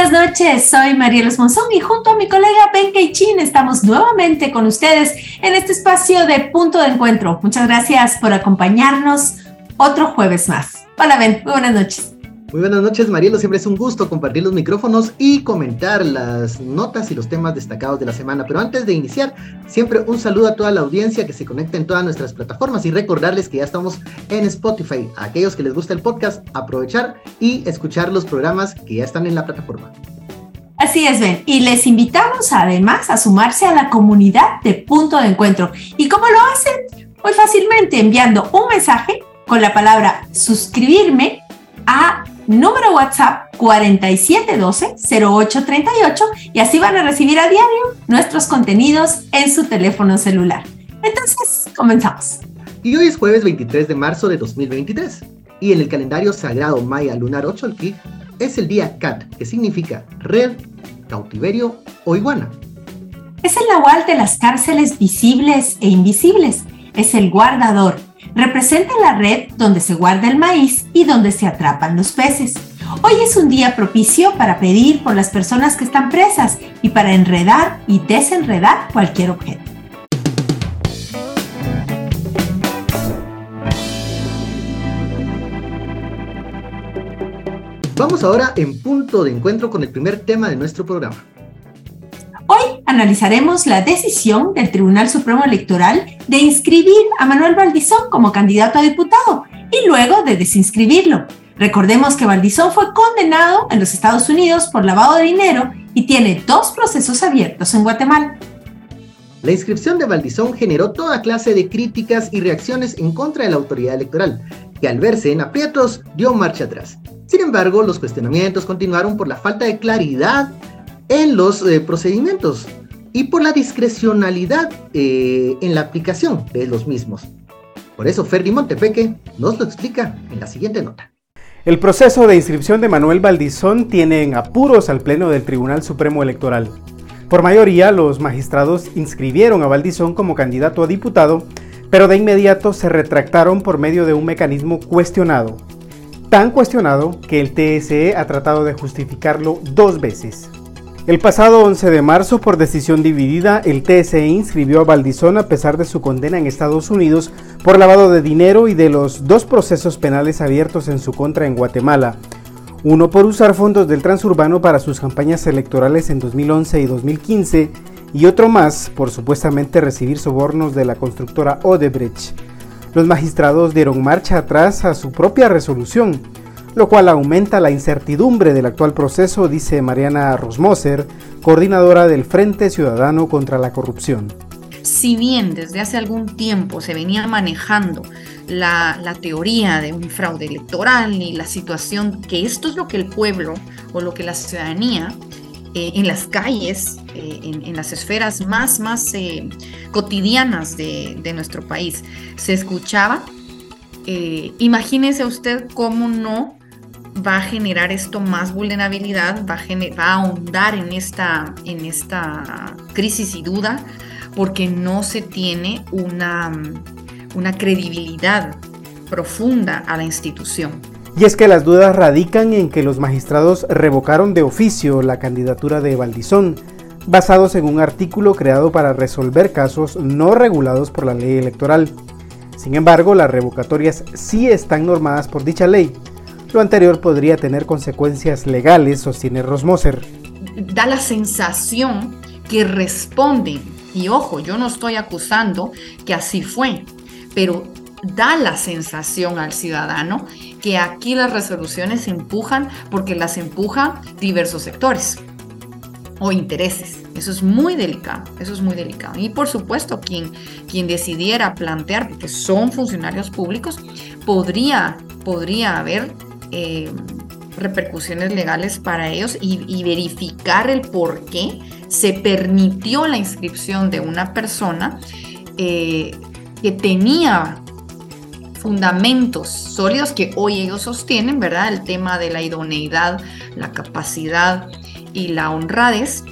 buenas noches, soy Marielos Monzón y junto a mi colega Ben Chin estamos nuevamente con ustedes en este espacio de punto de encuentro. Muchas gracias por acompañarnos otro jueves más. Hola Ben, muy buenas noches. Muy buenas noches, Marielo. Siempre es un gusto compartir los micrófonos y comentar las notas y los temas destacados de la semana. Pero antes de iniciar, siempre un saludo a toda la audiencia que se conecta en todas nuestras plataformas y recordarles que ya estamos en Spotify. A aquellos que les gusta el podcast, aprovechar y escuchar los programas que ya están en la plataforma. Así es, Ben. Y les invitamos además a sumarse a la comunidad de Punto de Encuentro. ¿Y cómo lo hacen? Muy fácilmente enviando un mensaje con la palabra suscribirme a número WhatsApp 4712-0838 y así van a recibir a diario nuestros contenidos en su teléfono celular. Entonces, comenzamos. Y hoy es jueves 23 de marzo de 2023 y en el calendario sagrado Maya Lunar 8 es el día Cat, que significa red, cautiverio o iguana. Es el nahual de las cárceles visibles e invisibles. Es el guardador, representa la red donde se guarda el maíz y donde se atrapan los peces. Hoy es un día propicio para pedir por las personas que están presas y para enredar y desenredar cualquier objeto. Vamos ahora en punto de encuentro con el primer tema de nuestro programa. Hoy analizaremos la decisión del Tribunal Supremo Electoral de inscribir a Manuel Valdizón como candidato a diputado y luego de desinscribirlo. Recordemos que Valdizón fue condenado en los Estados Unidos por lavado de dinero y tiene dos procesos abiertos en Guatemala. La inscripción de Valdizón generó toda clase de críticas y reacciones en contra de la autoridad electoral, que al verse en aprietos dio marcha atrás. Sin embargo, los cuestionamientos continuaron por la falta de claridad en los eh, procedimientos y por la discrecionalidad eh, en la aplicación de los mismos. Por eso Ferdi Montepeque nos lo explica en la siguiente nota. El proceso de inscripción de Manuel Valdizón tiene en apuros al Pleno del Tribunal Supremo Electoral. Por mayoría, los magistrados inscribieron a Valdizón como candidato a diputado, pero de inmediato se retractaron por medio de un mecanismo cuestionado. Tan cuestionado que el TSE ha tratado de justificarlo dos veces. El pasado 11 de marzo, por decisión dividida, el TSE inscribió a Valdizón a pesar de su condena en Estados Unidos por lavado de dinero y de los dos procesos penales abiertos en su contra en Guatemala. Uno por usar fondos del transurbano para sus campañas electorales en 2011 y 2015 y otro más por supuestamente recibir sobornos de la constructora Odebrecht. Los magistrados dieron marcha atrás a su propia resolución lo cual aumenta la incertidumbre del actual proceso, dice Mariana Rosmoser, coordinadora del Frente Ciudadano contra la Corrupción. Si bien desde hace algún tiempo se venía manejando la, teoría de un fraude electoral y la situación que esto es lo que el pueblo o lo que la ciudadanía eh, en las calles, eh, en, las esferas más, más eh, cotidianas de, de, nuestro país se escuchaba, imagínese usted cómo no va a generar esto más vulnerabilidad, va a, ahondar en esta, en esta crisis y duda, porque no se tiene una, una credibilidad profunda a la institución. Y es que las dudas radican en que los magistrados revocaron de oficio la candidatura de Valdizón, basados en un artículo creado para resolver casos no regulados por la ley electoral. Sin embargo, las revocatorias sí están normadas por dicha ley, lo anterior podría tener consecuencias legales, sostiene Rosmoser. Da la sensación que responden, y ojo, yo no estoy acusando que así fue, pero da la sensación al ciudadano que aquí las resoluciones se empujan porque las empujan diversos sectores o intereses. Eso es muy delicado, eso es muy delicado. Y por supuesto, quien, quien decidiera plantear, porque son funcionarios públicos, podría, podría haber eh, repercusiones legales para ellos y, verificar el por qué se permitió la inscripción de una persona eh, que tenía fundamentos sólidos que hoy ellos sostienen, ¿verdad? El tema de la idoneidad, la capacidad y la honradez.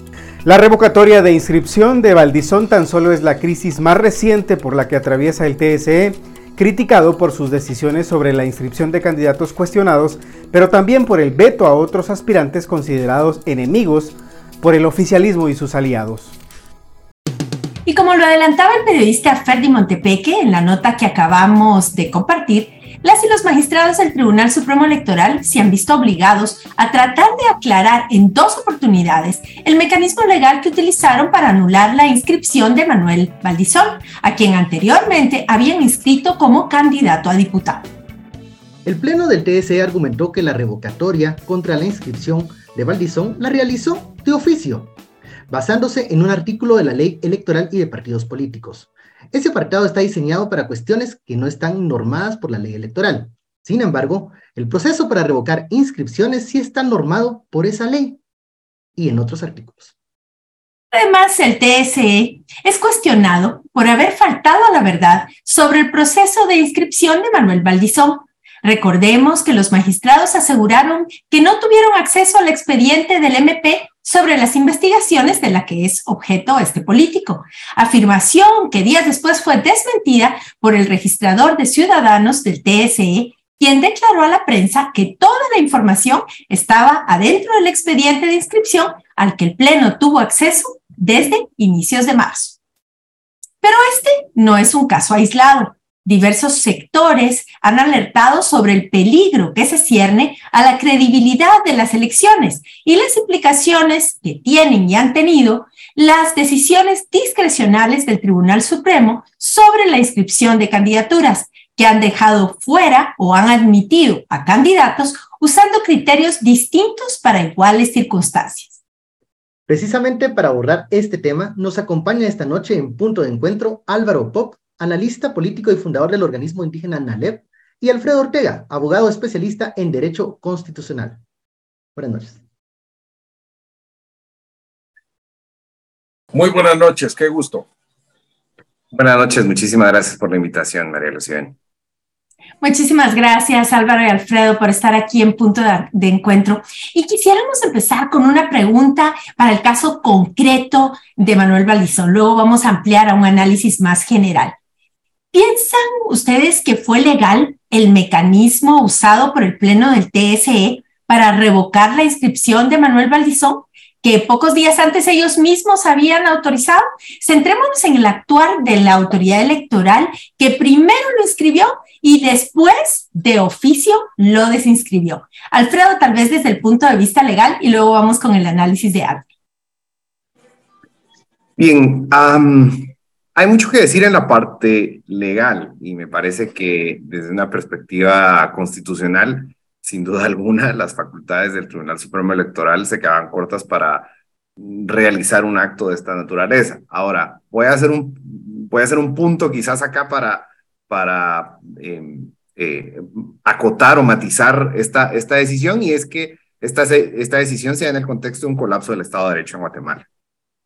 La revocatoria de inscripción de Valdizón tan solo es la crisis más reciente por la que atraviesa el TSE criticado por sus decisiones sobre la inscripción de candidatos cuestionados, pero también por el veto a otros aspirantes considerados enemigos por el oficialismo y sus aliados. Y como lo adelantaba el periodista Ferdi Montepeque en la nota que acabamos de compartir, las y los magistrados del Tribunal Supremo Electoral se han visto obligados a tratar de aclarar en dos oportunidades el mecanismo legal que utilizaron para anular la inscripción de Manuel Valdizón, a quien anteriormente habían inscrito como candidato a diputado. El Pleno del TSE argumentó que la revocatoria contra la inscripción de Valdizón la realizó de oficio, basándose en un artículo de la Ley Electoral y de Partidos Políticos. Ese apartado está diseñado para cuestiones que no están normadas por la ley electoral. Sin embargo, el proceso para revocar inscripciones sí está normado por esa ley y en otros artículos. Además, el TSE es cuestionado por haber faltado a la verdad sobre el proceso de inscripción de Manuel Valdizón. Recordemos que los magistrados aseguraron que no tuvieron acceso al expediente del MP sobre las investigaciones de la que es objeto este político. Afirmación que días después fue desmentida por el registrador de ciudadanos del TSE, quien declaró a la prensa que toda la información estaba adentro del expediente de inscripción al que el Pleno tuvo acceso desde inicios de marzo. Pero este no es un caso aislado diversos sectores han alertado sobre el peligro que se cierne a la credibilidad de las elecciones y las implicaciones que tienen y han tenido las decisiones discrecionales del Tribunal Supremo sobre la inscripción de candidaturas que han dejado fuera o han admitido a candidatos usando criterios distintos para iguales circunstancias. Precisamente para abordar este tema, nos acompaña esta noche en Punto de Encuentro Álvaro Pop, analista político y fundador del organismo indígena NALEP, y Alfredo Ortega, abogado especialista en Derecho Constitucional. Buenas noches. Muy buenas noches, qué gusto. Buenas noches, muchísimas gracias por la invitación, María Lucía. Muchísimas gracias, Álvaro y Alfredo, por estar aquí en punto de, encuentro. Y quisiéramos empezar con una pregunta para el caso concreto de Manuel Valdizón. Luego vamos a ampliar a un análisis más general. ¿Piensan ustedes que fue legal el mecanismo usado por el Pleno del TSE para revocar la inscripción de Manuel Valdizón, que pocos días antes ellos mismos habían autorizado? Centrémonos en el actuar de la autoridad electoral que primero lo inscribió y después de oficio lo desinscribió. Alfredo, tal vez desde el punto de vista legal y luego vamos con el análisis de Álvaro. Bien, hay mucho que decir en la parte legal y me parece que desde una perspectiva constitucional, sin duda alguna, las facultades del Tribunal Supremo Electoral se quedaban cortas para realizar un acto de esta naturaleza. Ahora, voy a hacer un, voy a hacer un punto quizás acá para, para em, eh, acotar o matizar esta, esta decisión y es que esta, esta decisión se en el contexto de un colapso del Estado de Derecho en Guatemala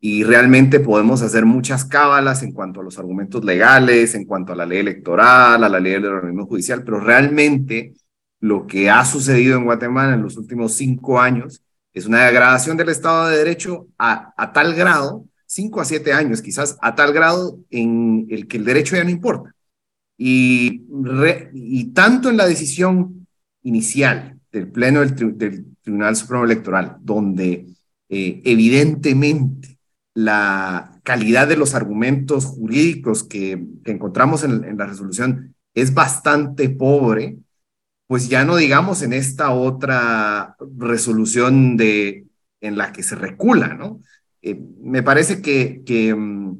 y realmente podemos hacer muchas cábalas en cuanto a los argumentos legales, en cuanto a la ley electoral, a la ley del organismo judicial, pero realmente lo que ha sucedido en Guatemala en los últimos cinco años es una degradación del Estado de Derecho a, a tal grado, cinco a siete años quizás, a tal grado en el que el derecho ya no importa. Y, y tanto en la decisión inicial del Pleno del, del Tribunal Supremo Electoral, donde eh, evidentemente la calidad de los argumentos jurídicos que, encontramos en, la resolución es bastante pobre, pues ya no digamos en esta otra resolución de, en la que se recula, ¿no? Eh, me parece que, que mm,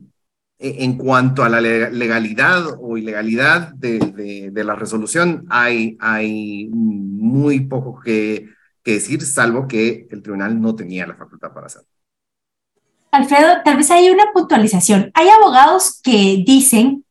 e, en cuanto a la legalidad o ilegalidad de, la resolución, hay, hay muy poco que, que decir, salvo que el tribunal no tenía la facultad para hacerlo. Alfredo, tal vez hay una puntualización. Hay abogados que dicen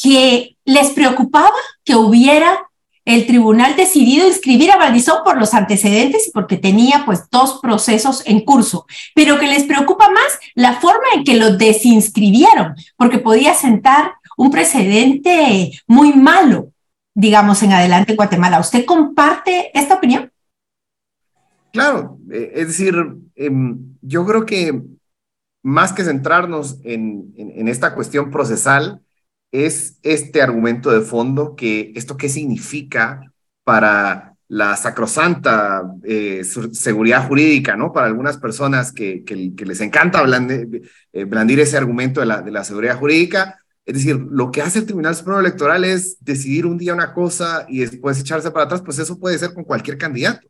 que les preocupaba que hubiera el tribunal decidido inscribir a Valdizón por los antecedentes y porque tenía pues dos procesos en curso, pero que les preocupa más la forma en que lo desinscribieron, porque podía sentar un precedente muy malo, digamos, en adelante en Guatemala. ¿Usted comparte esta opinión? Claro, eh, es decir, em, yo creo que más que centrarnos en, esta cuestión procesal, es este argumento de fondo que esto qué significa para la sacrosanta eh, seguridad jurídica, ¿no? Para algunas personas que, les encanta eh, blandir, ese argumento de la, de la seguridad jurídica. Es decir, lo que hace el Tribunal Supremo Electoral es decidir un día una cosa y después echarse para atrás, pues eso puede ser con cualquier candidato.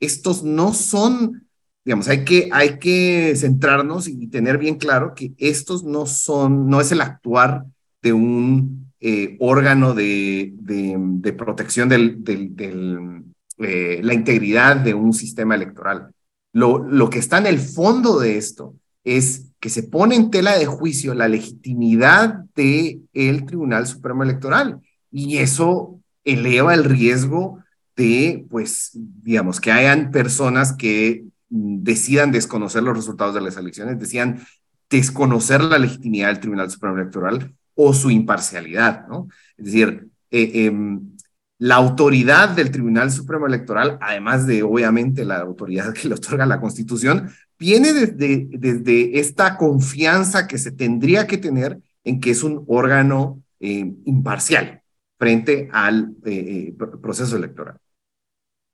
Estos no son, digamos, hay que, hay que centrarnos y tener bien claro que estos no son, no es el actuar de un eh, órgano de, de, protección del, del, eh, la integridad de un sistema electoral. Lo, lo que está en el fondo de esto es que se pone en tela de juicio la legitimidad del el Tribunal Supremo Electoral y eso eleva el riesgo de, pues, digamos, que hayan personas que decidan desconocer los resultados de las elecciones, decidan desconocer la legitimidad del Tribunal Supremo Electoral o su imparcialidad, ¿no? Es decir, eh, em, la autoridad del Tribunal Supremo Electoral, además de obviamente la autoridad que le otorga la Constitución, viene desde, desde esta confianza que se tendría que tener en que es un órgano eh, imparcial frente al eh, proceso electoral.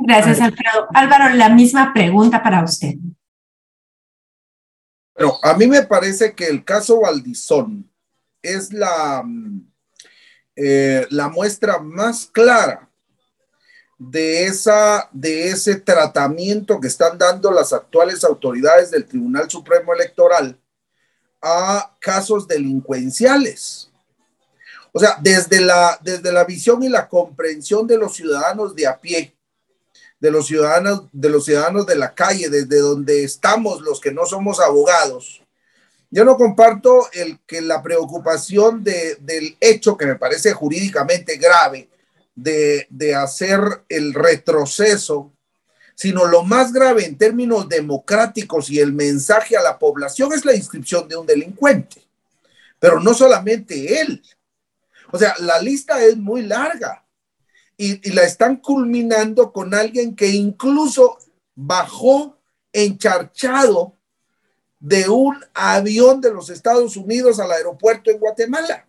Gracias, Alfredo. Álvaro, la misma pregunta para usted. Pero a mí me parece que el caso Valdizón es la, mm, eh, la muestra más clara de, esa, de ese tratamiento que están dando las actuales autoridades del Tribunal Supremo Electoral a casos delincuenciales. O sea, desde la, desde la visión y la comprensión de los ciudadanos de a pie, de los ciudadanos, de los ciudadanos de la calle, desde donde estamos los que no somos abogados, yo no comparto el que la preocupación de, del hecho que me parece jurídicamente grave de, de hacer el retroceso, sino lo más grave en términos democráticos y el mensaje a la población es la inscripción de un delincuente. Pero no solamente él. O sea, la lista es muy larga y, la están culminando con alguien que incluso bajó encharchado de un avión de los Estados Unidos al aeropuerto en Guatemala.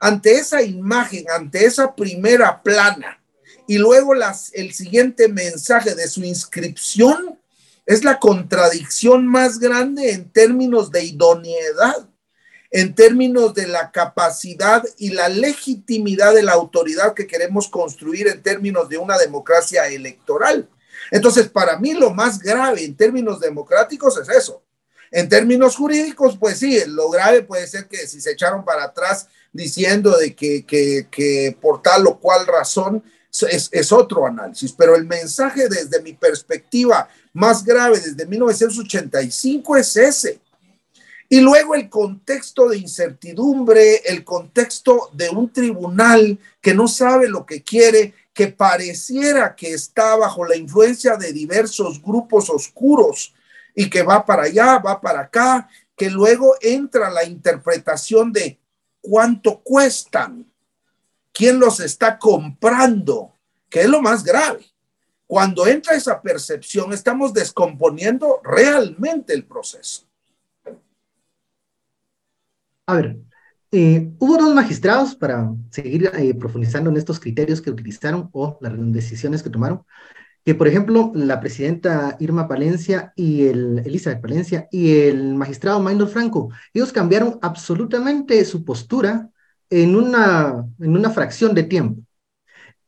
Ante esa imagen, ante esa primera plana y luego las, el siguiente mensaje de su inscripción, es la contradicción más grande en términos de idoneidad, en términos de la capacidad y la legitimidad de la autoridad que queremos construir en términos de una democracia electoral. Entonces, para mí lo más grave en términos democráticos es eso, en términos jurídicos, pues sí, lo grave puede ser que si se echaron para atrás diciendo de que, que, por tal o cual razón es, es, otro análisis, pero el mensaje desde mi perspectiva más grave desde 1985 es ese. Y luego el contexto de incertidumbre, el contexto de un tribunal que no sabe lo que quiere, que pareciera que está bajo la influencia de diversos grupos oscuros y que va para allá, va para acá, que luego entra la interpretación de cuánto cuestan, quién los está comprando, que es lo más grave. Cuando entra esa percepción, estamos descomponiendo realmente el proceso. A ver, eh, hubo dos magistrados para seguir eh, profundizando en estos criterios que utilizaron o las decisiones que tomaron que, por ejemplo, la presidenta Irma Palencia y el Elizabeth Palencia y el magistrado Maynor Franco, ellos cambiaron absolutamente su postura en una, en una fracción de tiempo.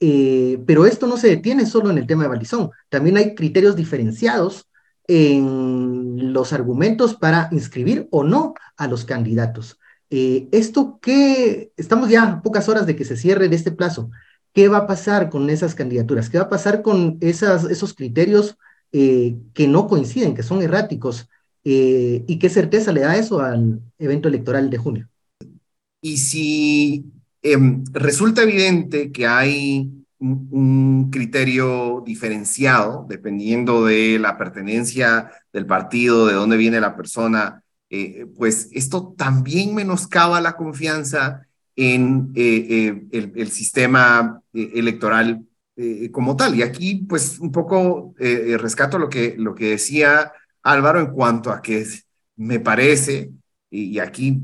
Eh, pero esto no se detiene solo en el tema de Balizón, también hay criterios diferenciados en los argumentos para inscribir o no a los candidatos. Eh, esto que estamos ya pocas horas de que se cierre de este plazo, ¿qué va a pasar con esas candidaturas? ¿Qué va a pasar con esos criterios eh, que no coinciden, que son erráticos? Eh, ¿Y qué certeza le da eso al evento electoral de junio? Y si em, resulta evidente que hay un, criterio diferenciado dependiendo de la pertenencia del partido, de dónde viene la persona, eh, pues esto también menoscaba la confianza en eh, eh, el, sistema electoral como tal. Y aquí, pues, un poco rescato lo que, lo que decía Álvaro en cuanto a que me parece, y, aquí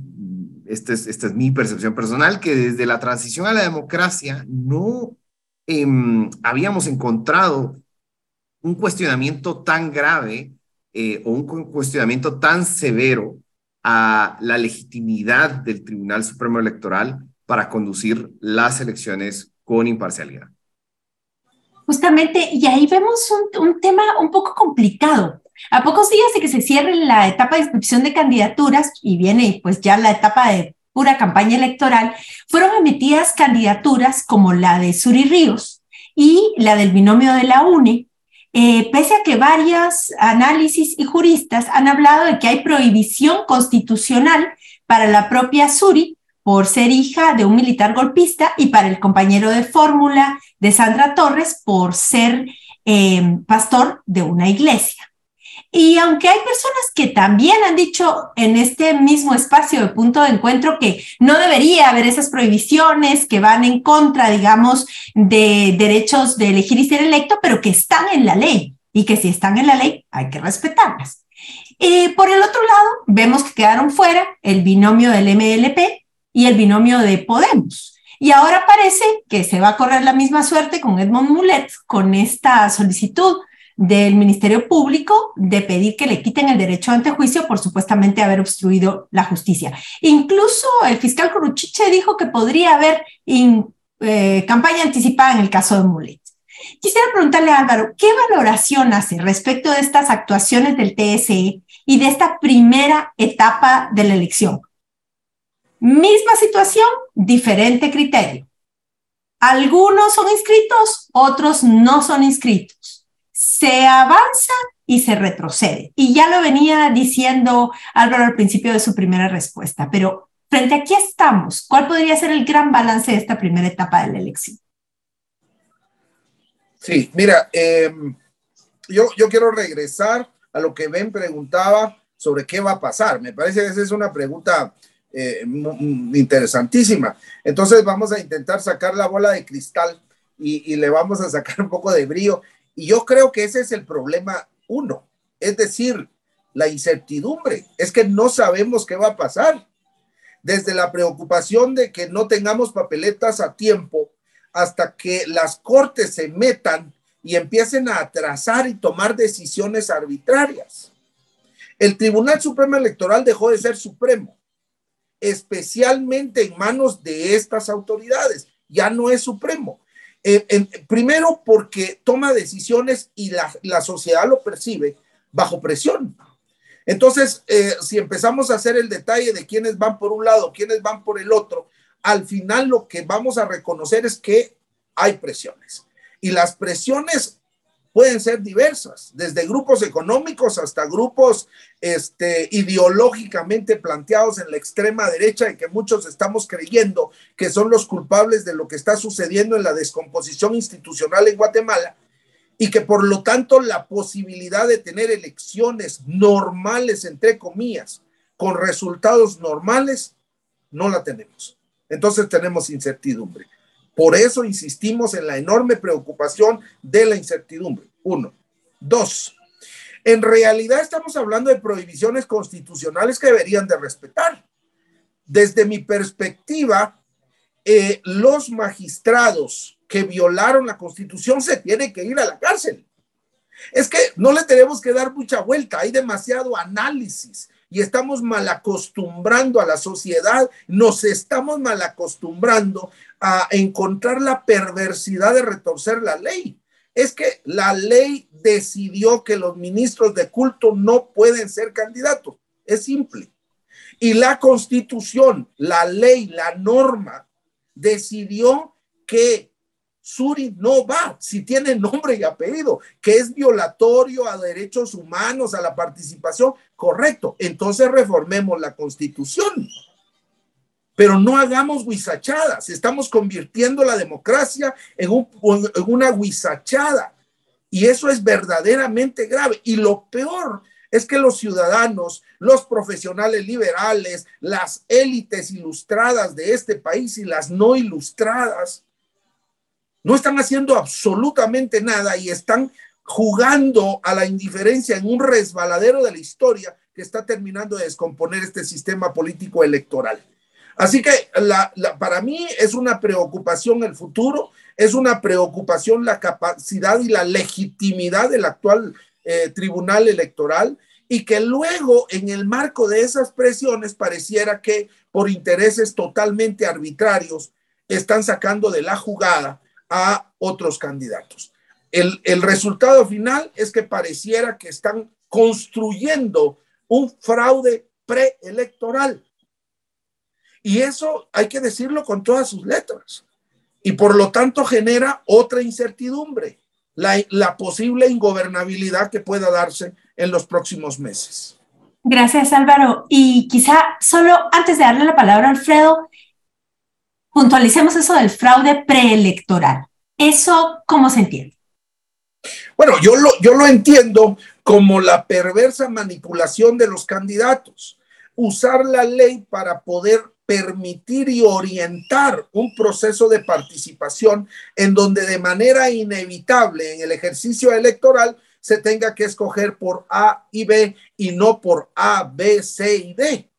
esta es, esta es mi percepción personal, que desde la transición a la democracia no em, habíamos encontrado un cuestionamiento tan grave eh, o un cuestionamiento tan severo a la legitimidad del Tribunal Supremo Electoral para conducir las elecciones con imparcialidad. Justamente, y ahí vemos un, un tema un poco complicado. A pocos días de que se cierre la etapa de inscripción de candidaturas y viene pues ya la etapa de pura campaña electoral, fueron emitidas candidaturas como la de Suri Ríos y la del binomio de la UNE, eh, pese a que varios análisis y juristas han hablado de que hay prohibición constitucional para la propia Suri por ser hija de un militar golpista y para el compañero de fórmula de Sandra Torres por ser eh, pastor de una iglesia. Y aunque hay personas que también han dicho en este mismo espacio de punto de encuentro que no debería haber esas prohibiciones que van en contra, digamos, de derechos de elegir y ser electo, pero que están en la ley y que si están en la ley hay que respetarlas. Eh, por el otro lado, vemos que quedaron fuera el binomio del MLP y el binomio de Podemos. Y ahora parece que se va a correr la misma suerte con Edmond Mulet, con esta solicitud del Ministerio Público de pedir que le quiten el derecho ante juicio por supuestamente haber obstruido la justicia. Incluso el fiscal Coruchiche dijo que podría haber eh, campaña anticipada en el caso de Mulet. Quisiera preguntarle a Álvaro, ¿qué valoración hace respecto de estas actuaciones del TSE y de esta primera etapa de la elección? Misma situación, diferente criterio. Algunos son inscritos, otros no son inscritos se avanza y se retrocede. Y ya lo venía diciendo Álvaro al principio de su primera respuesta, pero frente a qué estamos, ¿cuál podría ser el gran balance de esta primera etapa de la elección? Sí, mira, em, yo, yo quiero regresar a lo que Ben preguntaba sobre qué va a pasar. Me parece que esa es una pregunta eh, interesantísima. Entonces vamos a intentar sacar la bola de cristal y, y, le vamos a sacar un poco de brillo y yo creo que ese es el problema uno, es decir, la incertidumbre, es que no sabemos qué va a pasar. Desde la preocupación de que no tengamos papeletas a tiempo hasta que las cortes se metan y empiecen a atrasar y tomar decisiones arbitrarias. El Tribunal Supremo Electoral dejó de ser supremo, especialmente en manos de estas autoridades. Ya no es supremo, eh, primero porque toma decisiones y la, sociedad lo percibe bajo presión. Entonces, eh, si empezamos a hacer el detalle de quiénes van por un lado, quiénes van por el otro, al final lo que vamos a reconocer es que hay presiones. Y las presiones pueden ser diversas, desde grupos económicos hasta grupos este, ideológicamente planteados en la extrema derecha y que muchos estamos creyendo que son los culpables de lo que está sucediendo en la descomposición institucional en Guatemala y que por lo tanto la posibilidad de tener elecciones normales, entre comillas, con resultados normales, no la tenemos. Entonces tenemos incertidumbre. Por eso insistimos en la enorme preocupación de la incertidumbre. Uno. Dos. En realidad estamos hablando de prohibiciones constitucionales que deberían de respetar. Desde mi perspectiva, eh, los magistrados que violaron la constitución se tienen que ir a la cárcel. Es que no le tenemos que dar mucha vuelta, hay demasiado análisis y estamos mal acostumbrando a la sociedad, nos estamos mal acostumbrando a encontrar la perversidad de retorcer la ley. Es que la ley decidió que los ministros de culto no pueden ser candidatos. Es simple. Y la constitución, la ley, la norma, decidió que Suri no va si tiene nombre y apellido, que es violatorio a derechos humanos, a la participación, correcto. Entonces reformemos la constitución. Pero no hagamos huizachadas, estamos convirtiendo la democracia en, en una huizachada. Y eso es verdaderamente grave. Y lo peor es que los ciudadanos, los profesionales liberales, las élites ilustradas de este país y las no ilustradas, no están haciendo absolutamente nada y están jugando a la indiferencia en un resbaladero de la historia que está terminando de descomponer este sistema político electoral. Así que para mí es una preocupación el futuro, es una preocupación la capacidad y la legitimidad del actual eh, Tribunal Electoral y que luego en el marco de esas presiones pareciera que por intereses totalmente arbitrarios están sacando de la jugada a otros candidatos. El resultado final es que pareciera que están construyendo un fraude preelectoral. Y eso hay que decirlo con todas sus letras. Y por lo tanto genera otra incertidumbre, la, la posible ingobernabilidad que pueda darse en los próximos meses. Gracias, Álvaro. Y quizá solo antes de darle la palabra a Alfredo, puntualicemos eso del fraude preelectoral. ¿Eso cómo se entiende? Bueno, yo lo, yo lo entiendo como la perversa manipulación de los candidatos. Usar la ley para poder permitir y orientar un proceso de participación en donde de manera inevitable en el ejercicio electoral se tenga que escoger por A y B y no por A, B, C y D.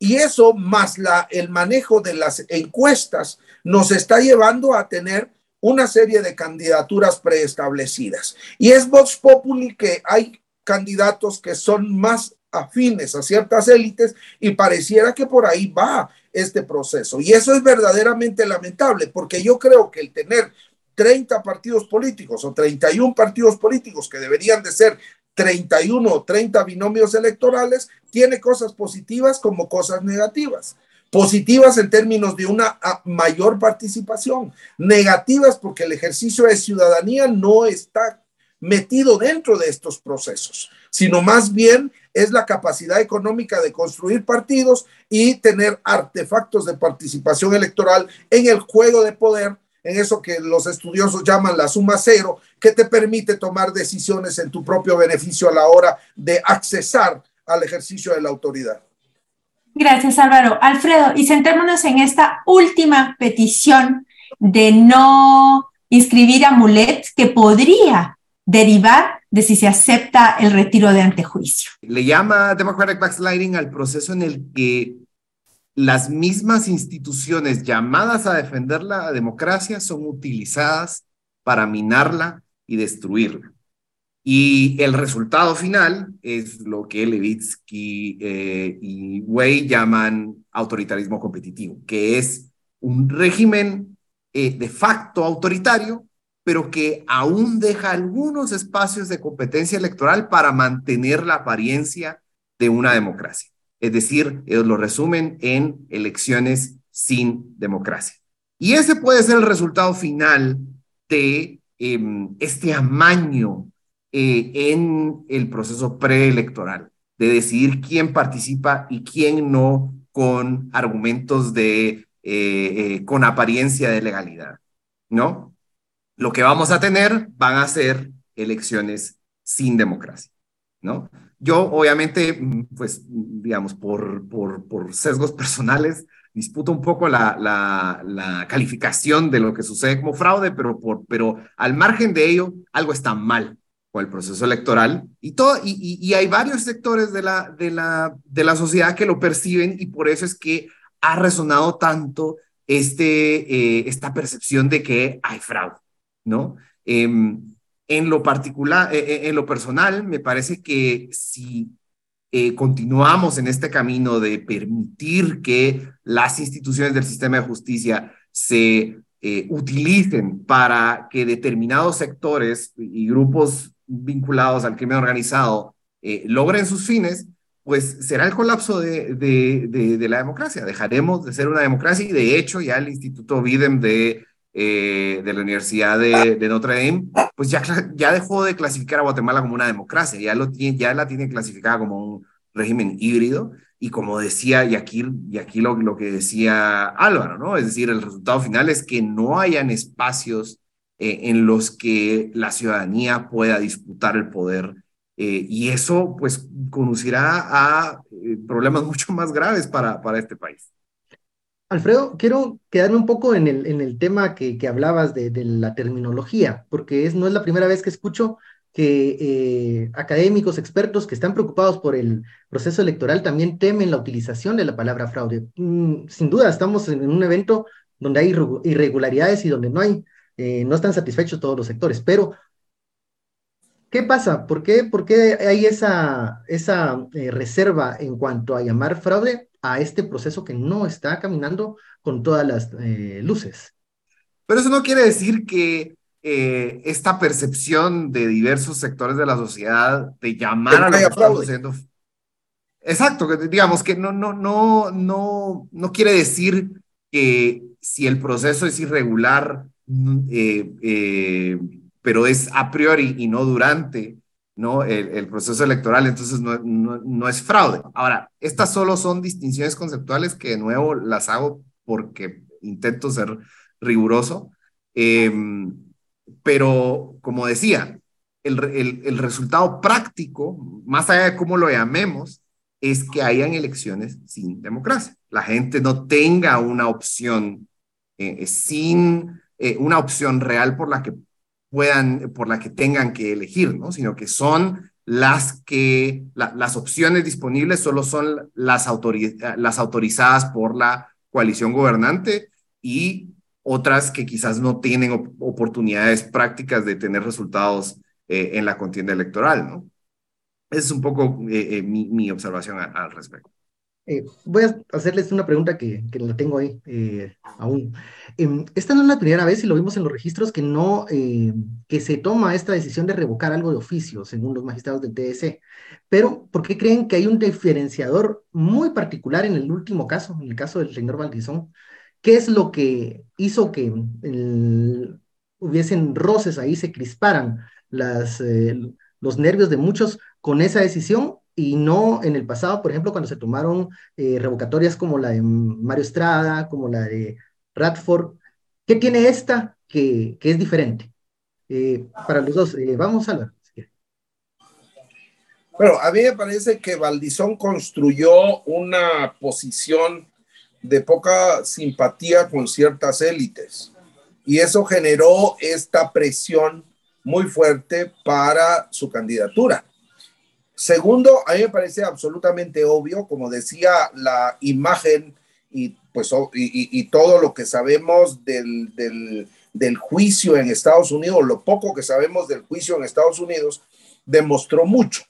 Y eso más la, el manejo de las encuestas nos está llevando a tener una serie de candidaturas preestablecidas. Y es Vox Populi que hay candidatos que son más afines a ciertas élites y pareciera que por ahí va este proceso. Y eso es verdaderamente lamentable, porque yo creo que el tener 30 partidos políticos o 31 partidos políticos que deberían de ser 31 o 30 binomios electorales, tiene cosas positivas como cosas negativas. Positivas en términos de una ah, mayor participación, negativas porque el ejercicio de ciudadanía no está metido dentro de estos procesos, sino más bien es la capacidad económica de construir partidos y tener artefactos de participación electoral en el juego de poder, en eso que los estudiosos llaman la suma cero, que te permite tomar decisiones en tu propio beneficio a la hora de accesar al ejercicio de la autoridad. Gracias, Álvaro. Alfredo, y centrémonos en esta última petición de no inscribir a Mulet, que podría derivar de si se acepta el retiro de antejuicio. Le llama Democratic Backsliding al proceso en el que las mismas instituciones llamadas a defender la democracia son utilizadas para minarla y destruirla. Y el resultado final es lo que Levitsky eh, y Wei llaman autoritarismo competitivo, que es un régimen eh, de facto autoritario pero que aún deja algunos espacios de competencia electoral para mantener la apariencia de una democracia. Es decir, ellos lo resumen en elecciones sin democracia. Y ese puede ser el resultado final de em, este amaño eh, en el proceso preelectoral, de decidir quién participa y quién no con argumentos de, eh, eh, con apariencia de legalidad, ¿no? Lo que vamos a tener van a ser elecciones sin democracia, ¿no? Yo, obviamente, pues, digamos, por, por, por sesgos personales, disputo un poco la, la, la, calificación de lo que sucede como fraude, pero, por, pero al margen de ello, algo está mal con el proceso electoral y, todo, y, y, hay varios sectores de la, de, la, de la sociedad que lo perciben y por eso es que ha resonado tanto este, eh, esta percepción de que hay fraude. ¿No? Em, en lo particular, eh, eh, en lo personal, me parece que si eh, continuamos en este camino de permitir que las instituciones del sistema de justicia se utilicen para que determinados sectores y grupos vinculados al crimen organizado logren sus fines, pues será el colapso de, la democracia. Dejaremos de ser una democracia y de hecho ya el Instituto Bidem de eh, de la Universidad de, Notre Dame, pues ya, ya dejó de clasificar a Guatemala como una democracia, ya, lo tiene, ya la tiene clasificada como un régimen híbrido. Y como decía, y aquí, y aquí lo, lo que decía Álvaro, ¿no? Es decir, el resultado final es que no hayan espacios eh, en los que la ciudadanía pueda disputar el poder. Eh, y eso, pues, conducirá a problemas mucho más graves para, para este país. Alfredo, quiero quedarme un poco en el, tema que, hablabas de, la terminología, porque es, no es la primera vez que escucho que eh, académicos, expertos que están preocupados por el proceso electoral también temen la utilización de la palabra fraude. Mm, sin duda, estamos en un evento donde hay irregularidades y donde no hay, eh, no están satisfechos todos los sectores, pero ¿qué pasa? ¿Por qué, por qué hay esa, esa eh, reserva en cuanto a llamar fraude a este proceso que no está caminando con todas las luces? Pero eso no quiere decir que eh, esta percepción de diversos sectores de la sociedad de llamar a lo que estamos haciendo. Exacto, digamos que no, no, no, no, no quiere decir que si el proceso es irregular, eh, eh, pero es a priori y no durante ¿no? El, proceso electoral, entonces no, no, no, es fraude. Ahora, estas solo son distinciones conceptuales que de nuevo las hago porque intento ser riguroso. Eh, pero como decía, el, el, el, resultado práctico, más allá de cómo lo llamemos, es que hayan elecciones sin democracia. La gente no tenga una opción eh, sin eh, una opción real por la que puedan, por la que tengan que elegir, ¿no? Sino que son las que, la, las opciones disponibles solo son las, las autorizadas por la coalición gobernante y otras que quizás no tienen oportunidades prácticas de tener resultados eh, en la contienda electoral, ¿no? Esa es un poco eh, eh, mi, observación al respecto. Voy a hacerles una pregunta que, la tengo ahí aún. Em, esta no es la primera vez, y lo vimos en los registros, que no, que se toma esta decisión de revocar algo de oficio, según los magistrados del TSE. Pero, ¿por qué creen que hay un diferenciador muy particular en el último caso, en el caso del señor Valdizón, ¿Qué es lo que hizo que hubiesen roces ahí, se crisparan eh, los nervios de muchos con esa decisión y no en el pasado, por ejemplo, cuando se tomaron eh, revocatorias como la de Mario Estrada, como la de Radford? ¿Qué tiene esta que, que es diferente? Eh, para los dos, vamos a hablar. Bueno, a mí me parece que Valdizón construyó una posición de poca simpatía con ciertas élites. Y eso generó esta presión muy fuerte para su candidatura. Segundo, a mí me parece absolutamente obvio, como decía, la imagen y, pues, y, todo lo que sabemos del, del, del juicio en Estados Unidos, lo poco que sabemos del juicio en Estados Unidos, demostró mucho,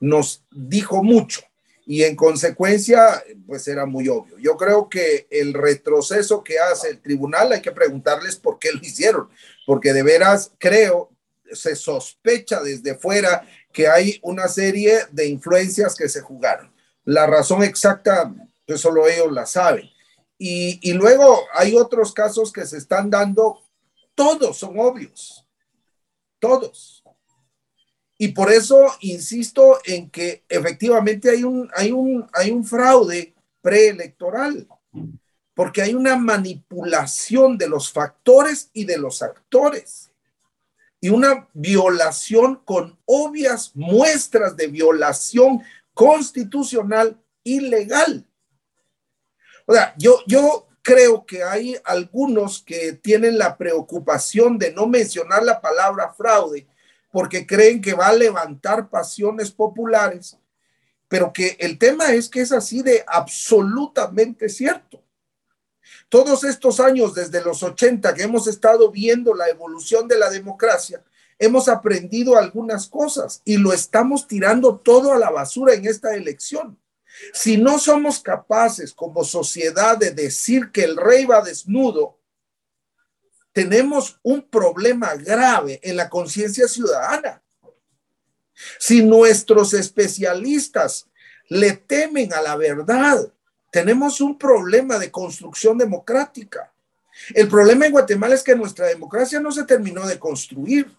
nos dijo mucho y en consecuencia, pues era muy obvio. Yo creo que el retroceso que hace el tribunal hay que preguntarles por qué lo hicieron, porque de veras creo, se sospecha desde fuera que hay una serie de influencias que se jugaron. La razón exacta, pues solo ellos la saben. Y, y luego hay otros casos que se están dando, todos son obvios, todos y por eso insisto en que efectivamente hay un, hay un, hay un fraude preelectoral, porque hay una manipulación de los factores y de los actores y una violación con obvias muestras de violación constitucional ilegal. O sea, yo, yo creo que hay algunos que tienen la preocupación de no mencionar la palabra fraude porque creen que va a levantar pasiones populares, pero que el tema es que es así de absolutamente cierto. Todos estos años, desde los 80 que hemos estado viendo la evolución de la democracia, hemos aprendido algunas cosas y lo estamos tirando todo a la basura en esta elección. Si no somos capaces como sociedad de decir que el rey va desnudo, tenemos un problema grave en la conciencia ciudadana. Si nuestros especialistas le temen a la verdad, tenemos un problema de construcción democrática. El problema en Guatemala es que nuestra democracia no se terminó de construir.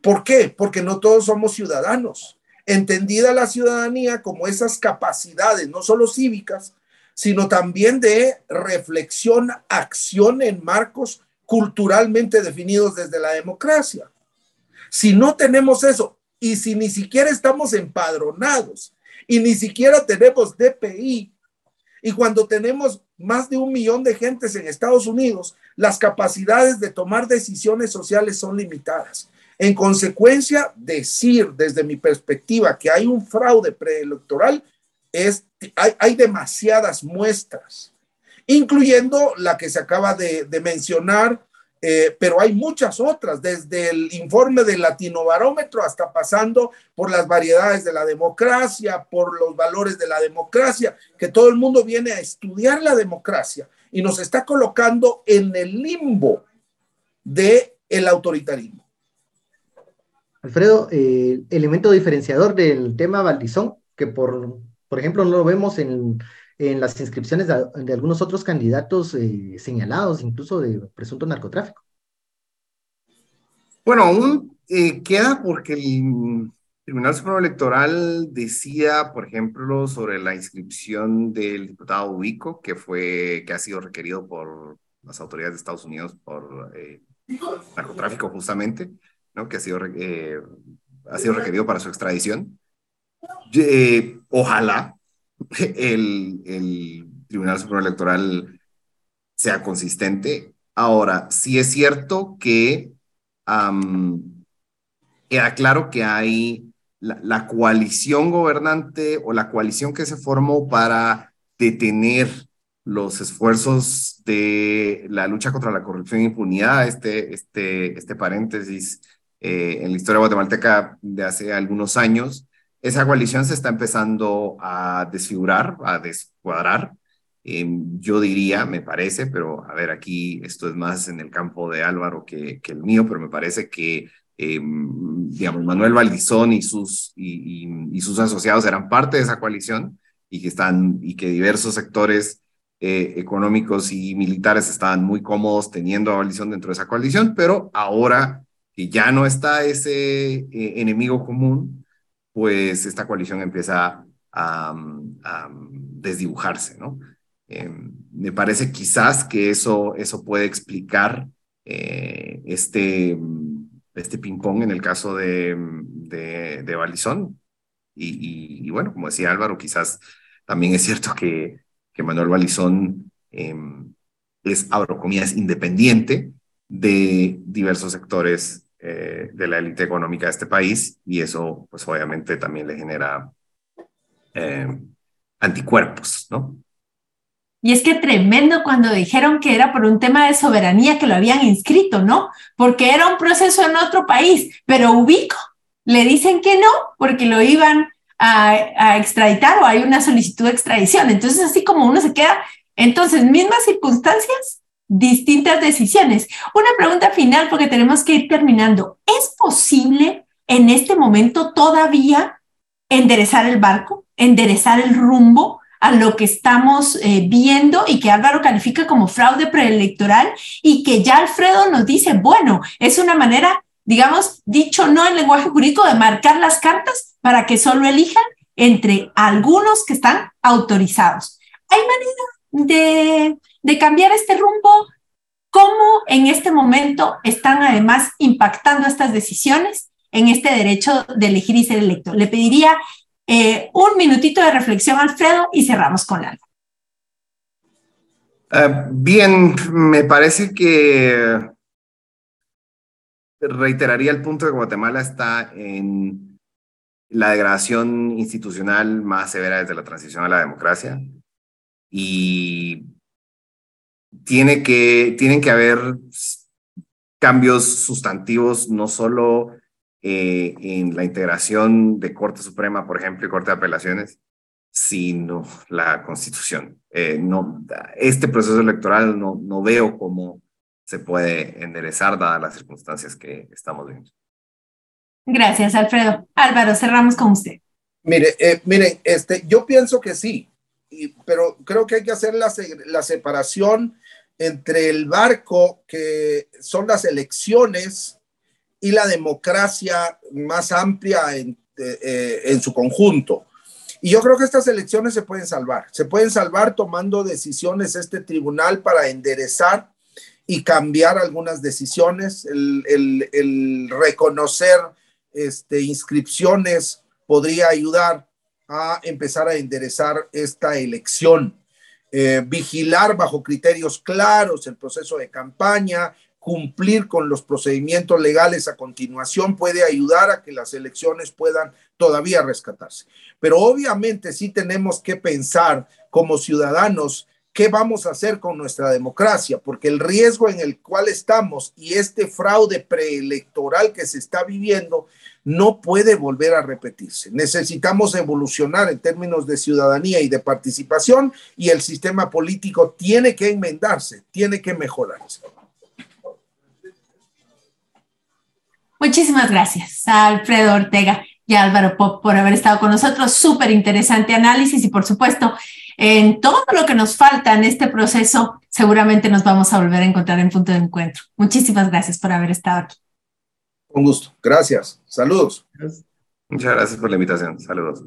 ¿Por qué? Porque no todos somos ciudadanos. Entendida la ciudadanía como esas capacidades, no solo cívicas, sino también de reflexión, acción en marcos culturalmente definidos desde la democracia. Si no tenemos eso y si ni siquiera estamos empadronados y ni siquiera tenemos DPI, y cuando tenemos más de un millón de gentes en Estados Unidos, las capacidades de tomar decisiones sociales son limitadas. En consecuencia, decir desde mi perspectiva que hay un fraude preelectoral es, hay, hay demasiadas muestras, incluyendo la que se acaba de, de mencionar eh, pero hay muchas otras, desde el informe del Latinobarómetro hasta pasando por las variedades de la democracia, por los valores de la democracia, que todo el mundo viene a estudiar la democracia y nos está colocando en el limbo del el autoritarismo. Alfredo, eh, elemento diferenciador del tema Valdizón, que por, por ejemplo no lo vemos en en las inscripciones de, algunos otros candidatos eh, señalados, incluso de presunto narcotráfico. Bueno, aún eh, queda porque el Tribunal Supremo Electoral decía, por ejemplo, sobre la inscripción del diputado Ubico, que fue, que ha sido requerido por las autoridades de Estados Unidos por eh, narcotráfico justamente, ¿no? que ha sido, ha sido requerido para su extradición. ojalá el, el Tribunal Supremo Electoral sea consistente. Ahora, sí es cierto que queda claro que hay la, coalición gobernante o la coalición que se formó para detener los esfuerzos de la lucha contra la corrupción e impunidad, este, este, este paréntesis eh, en la historia guatemalteca de hace algunos años, esa coalición se está empezando a desfigurar, a descuadrar. Em, yo diría, me parece, pero a ver, aquí esto es más en el campo de Álvaro que, el mío, pero me parece que, em, digamos, Manuel Valdizón y sus, y, y, sus asociados eran parte de esa coalición y que, están, y que diversos sectores eh, económicos y militares estaban muy cómodos teniendo a Valdizón dentro de esa coalición, pero ahora que ya no está ese eh, enemigo común, pues esta coalición empieza a, desdibujarse, ¿no? Em, me parece quizás que eso, eso puede explicar eh, este, este ping-pong en el caso de, de, de Balizón. Y, bueno, como decía Álvaro, quizás también es cierto que, que Manuel Balizón em, es, abro comillas, independiente de diversos sectores eh, de la élite económica de este país y eso pues obviamente también le genera eh, anticuerpos, ¿no? Y es que tremendo cuando dijeron que era por un tema de soberanía que lo habían inscrito, ¿no? Porque era un proceso en otro país, pero ubico, le dicen que no porque lo iban a, a extraditar o hay una solicitud de extradición. Entonces, así como uno se queda, entonces, mismas circunstancias, distintas decisiones. Una pregunta final porque tenemos que ir terminando. ¿Es posible en este momento todavía enderezar el barco, enderezar el rumbo a lo que estamos eh, viendo y que Álvaro califica como fraude preelectoral y que ya Alfredo nos dice, bueno, es una manera, digamos, dicho no en lenguaje jurídico, de marcar las cartas para que solo elijan entre algunos que están autorizados. ¿Hay manera de de cambiar este rumbo, cómo en este momento están además impactando estas decisiones en este derecho de elegir y ser electo. Le pediría eh, un minutito de reflexión, Alfredo, y cerramos con algo. Eh, bien, me parece que reiteraría el punto de que Guatemala está en la degradación institucional más severa desde la transición a la democracia y tiene que, tienen que haber cambios sustantivos, no solo eh, en la integración de Corte Suprema, por ejemplo, y Corte de Apelaciones, sino la Constitución. Eh, no, este proceso electoral no, no veo cómo se puede enderezar dadas las circunstancias que estamos viendo. Gracias, Alfredo. Álvaro, cerramos con usted. Mire, eh, miren, este, yo pienso que sí, pero creo que hay que hacer la, la separación entre el barco que son las elecciones y la democracia más amplia en, eh, eh, en, su conjunto. Y yo creo que estas elecciones se pueden salvar. Se pueden salvar tomando decisiones este tribunal para enderezar y cambiar algunas decisiones, el, el, el reconocer este, inscripciones podría ayudar a empezar a enderezar esta elección. Eh, vigilar bajo criterios claros el proceso de campaña, cumplir con los procedimientos legales a continuación puede ayudar a que las elecciones puedan todavía rescatarse. Pero obviamente sí tenemos que pensar como ciudadanos qué vamos a hacer con nuestra democracia, porque el riesgo en el cual estamos y este fraude preelectoral que se está viviendo no puede volver a repetirse. Necesitamos evolucionar en términos de ciudadanía y de participación y el sistema político tiene que enmendarse, tiene que mejorarse. Muchísimas gracias, Alfredo Ortega y Álvaro Pop, por haber estado con nosotros. Súper interesante análisis y, por supuesto, en todo lo que nos falta en este proceso, seguramente nos vamos a volver a encontrar en punto de encuentro. Muchísimas gracias por haber estado aquí. Con gusto. Gracias. Saludos. Muchas gracias por la invitación. Saludos.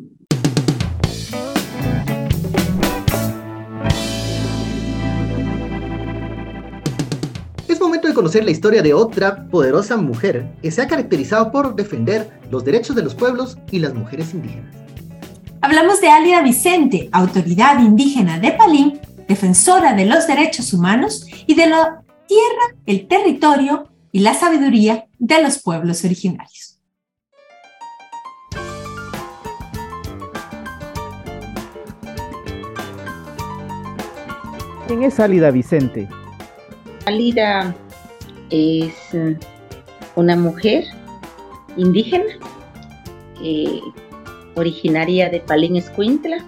momento de conocer la historia de otra poderosa mujer que se ha caracterizado por defender los derechos de los pueblos y las mujeres indígenas. Hablamos de Álida Vicente, autoridad indígena de Palín, defensora de los derechos humanos y de la tierra, el territorio y la sabiduría de los pueblos originarios. ¿Quién es Álida Vicente? Alida es una mujer indígena, eh, originaria de Palín Escuintla,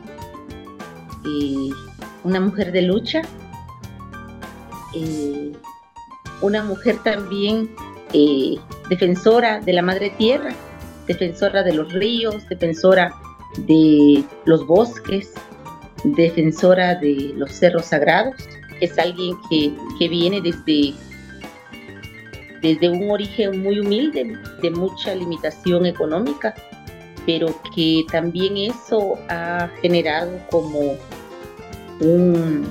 una mujer de lucha, eh, una mujer también eh, defensora de la madre tierra, defensora de los ríos, defensora de los bosques, defensora de los cerros sagrados es alguien que, viene desde, desde un origen muy humilde, de mucha limitación económica, pero que también eso ha generado como un,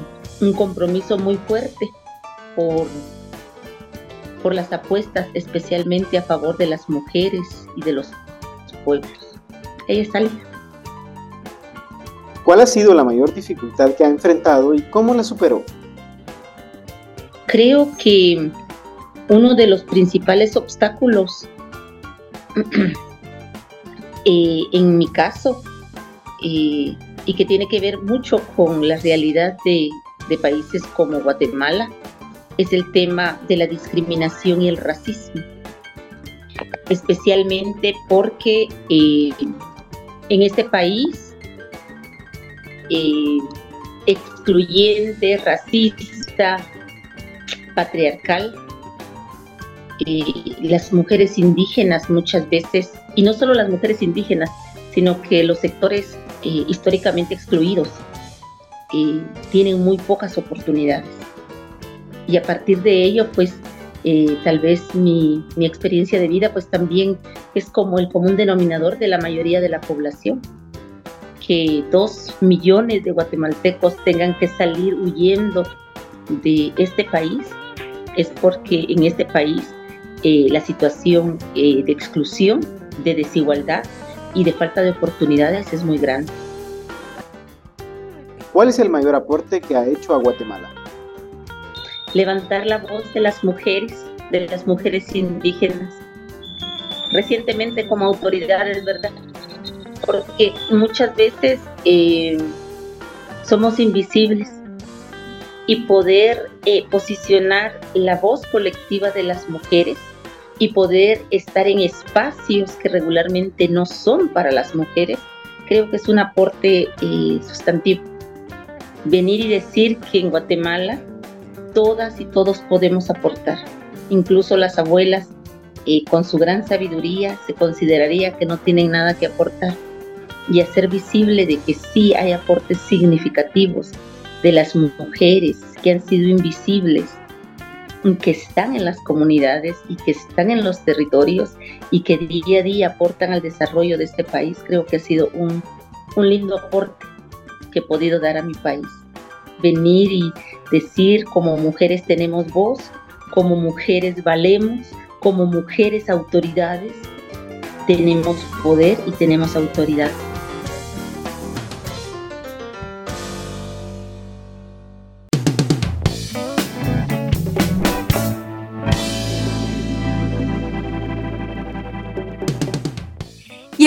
compromiso muy fuerte por, por las apuestas, especialmente a favor de las mujeres y de los pueblos. Ella es alguien. ¿Cuál ha sido la mayor dificultad que ha enfrentado y cómo la superó? Creo que uno de los principales obstáculos, eh, en mi caso, eh, y que tiene que ver mucho con la realidad de, países como Guatemala, es el tema de la discriminación y el racismo. Especialmente porque eh, en este país excluyente, racista, patriarcal, eh, las mujeres indígenas muchas veces, y no solo las mujeres indígenas, sino que los sectores eh, históricamente excluidos eh, tienen muy pocas oportunidades. Y a partir de ello, pues tal vez mi, mi, experiencia de vida, pues también es como el común denominador de la mayoría de la población. Que dos millones de guatemaltecos tengan que salir huyendo de este país es porque en este país eh, la situación eh, de exclusión, de desigualdad y de falta de oportunidades es muy grande. ¿Cuál es el mayor aporte que ha hecho a Guatemala? Levantar la voz de las mujeres, de las mujeres indígenas. Recientemente como autoridades, ¿verdad? Porque muchas veces eh, somos invisibles y poder eh, posicionar la voz colectiva de las mujeres y poder estar en espacios que regularmente no son para las mujeres, creo que es un aporte eh, sustantivo. Venir y decir que en Guatemala todas y todos podemos aportar, incluso las abuelas eh, con su gran sabiduría se consideraría que no tienen nada que aportar y hacer visible de que sí hay aportes significativos de las mujeres que han sido invisibles, que están en las comunidades y que están en los territorios y que día a día aportan al desarrollo de este país, creo que ha sido un, lindo aporte que he podido dar a mi país. Venir y decir como mujeres tenemos voz, como mujeres valemos, como mujeres autoridades, tenemos poder y tenemos autoridad.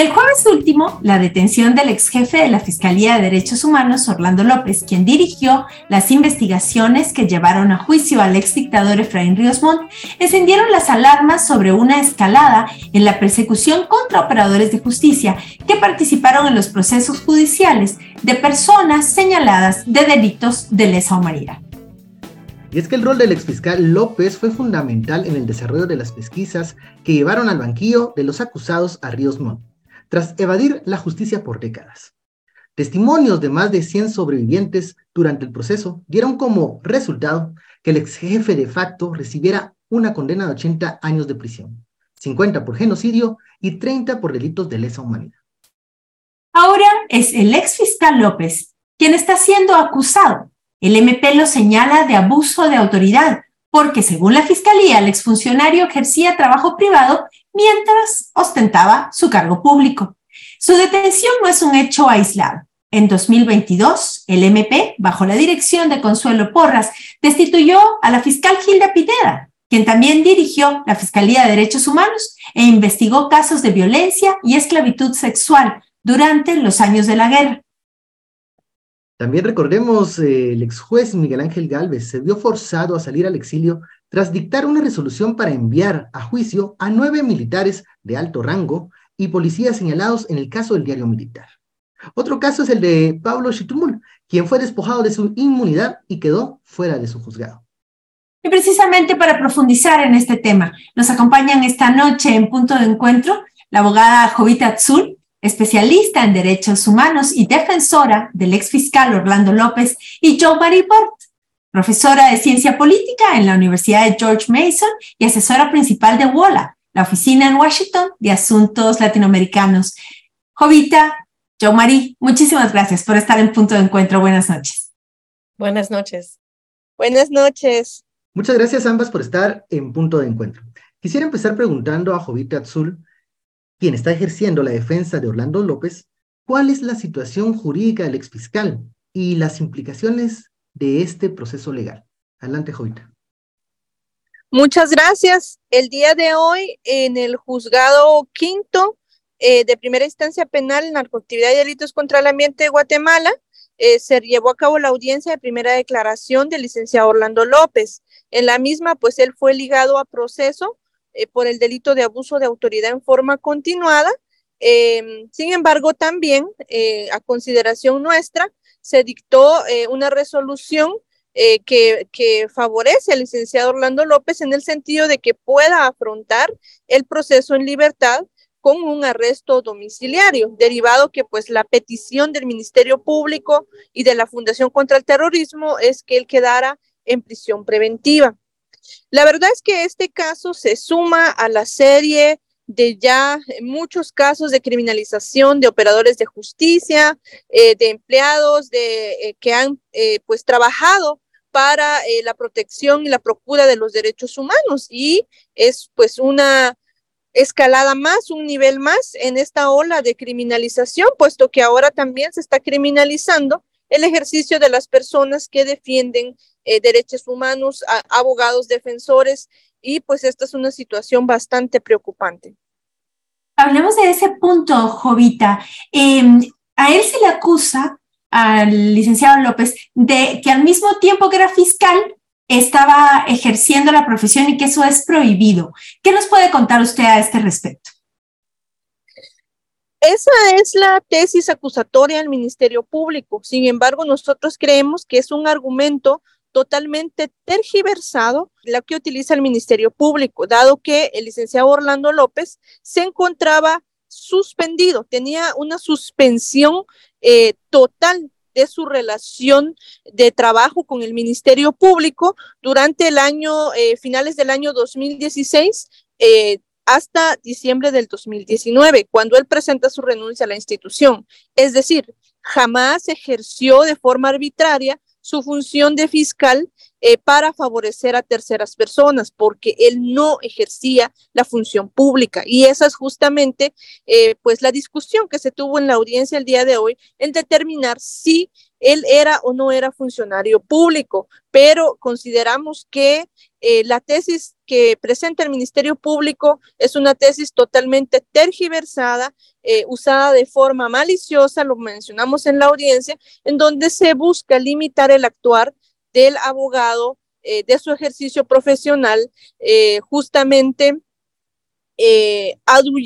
El jueves último, la detención del ex jefe de la Fiscalía de Derechos Humanos, Orlando López, quien dirigió las investigaciones que llevaron a juicio al ex dictador Efraín Ríos Montt, encendieron las alarmas sobre una escalada en la persecución contra operadores de justicia que participaron en los procesos judiciales de personas señaladas de delitos de lesa humanidad. Y es que el rol del exfiscal López fue fundamental en el desarrollo de las pesquisas que llevaron al banquillo de los acusados a Ríos Montt, tras evadir la justicia por décadas. Testimonios de más de 100 sobrevivientes durante el proceso dieron como resultado que el ex jefe de facto recibiera una condena de 80 años de prisión, 50 por genocidio y 30 por delitos de lesa humanidad. Ahora es el ex fiscal López quien está siendo acusado el MP lo señala de abuso de autoridad, porque según la Fiscalía, el exfuncionario ejercía trabajo privado mientras ostentaba su cargo público. Su detención no es un hecho aislado. En 2022, el MP, bajo la dirección de Consuelo Porras, destituyó a la fiscal Gilda Pineda, quien también dirigió la Fiscalía de Derechos Humanos e investigó casos de violencia y esclavitud sexual durante los años de la guerra. También recordemos, eh, el ex juez Miguel Ángel Galvez se vio forzado a salir al exilio tras dictar una resolución para enviar a juicio a nueve militares de alto rango y policías señalados en el caso del diario militar. Otro caso es el de Pablo Chitumul, quien fue despojado de su inmunidad y quedó fuera de su juzgado. Y precisamente para profundizar en este tema, nos acompañan esta noche en punto de encuentro la abogada Jovita Azul, especialista en derechos humanos y defensora del ex fiscal Orlando López, y Joe Marie Bort, profesora de ciencia política en la Universidad de George Mason y asesora principal de WOLA, la oficina en Washington de asuntos latinoamericanos. Jovita, Joe Marie, muchísimas gracias por estar en punto de encuentro. Buenas noches. Buenas noches. Buenas noches. Muchas gracias ambas por estar en punto de encuentro. Quisiera empezar preguntando a Jovita Azul quien está ejerciendo la defensa de Orlando López, cuál es la situación jurídica del exfiscal y las implicaciones de este proceso legal. Adelante, Jovita. Muchas gracias. El día de hoy, en el juzgado quinto eh, de primera instancia penal, narcoactividad y delitos contra el ambiente de Guatemala, eh, se llevó a cabo la audiencia de primera declaración del licenciado Orlando López. En la misma, pues él fue ligado a proceso eh, por el delito de abuso de autoridad en forma continuada. Em, sin embargo, también eh, a consideración nuestra, se dictó eh, una resolución que, que, favorece al licenciado Orlando López en el sentido de que pueda afrontar el proceso en libertad con un arresto domiciliario, derivado que pues la petición del Ministerio Público y de la Fundación contra el Terrorismo es que él quedara en prisión preventiva. La verdad es que este caso se suma a la serie de ya muchos casos de criminalización de operadores de justicia, eh, de empleados de, eh, que han eh, pues trabajado para la protección y la procura de los derechos humanos. Y es pues una escalada más, un nivel más en esta ola de criminalización, puesto que ahora también se está criminalizando el ejercicio de las personas que defienden eh, derechos humanos, abogados defensores, y pues esta es una situación bastante preocupante. Hablemos de ese punto, Jovita. Em, a él se le acusa al licenciado López de que al mismo tiempo que era fiscal, estaba ejerciendo la profesión y que eso es prohibido. ¿Qué nos puede contar usted a este respecto? Esa es la tesis acusatoria del Ministerio Público. Sin embargo, nosotros creemos que es un argumento totalmente tergiversado la que utiliza el Ministerio Público, dado que el licenciado Orlando López se encontraba suspendido, tenía una suspensión eh, total de su relación de trabajo con el Ministerio Público durante el año, eh, finales del año 2016, eh, hasta diciembre del 2019, cuando él presenta su renuncia a la institución. Es decir, jamás ejerció de forma arbitraria su función de fiscal eh, para favorecer a terceras personas, porque él no ejercía la función pública. Y esa es justamente eh, pues la discusión que se tuvo en la audiencia el día de hoy en determinar si él era o no era funcionario público, pero consideramos que eh, la tesis que presenta el Ministerio Público es una tesis totalmente tergiversada, usada de forma maliciosa, lo mencionamos en la audiencia, en donde se busca limitar el actuar del abogado eh, de su ejercicio profesional, justamente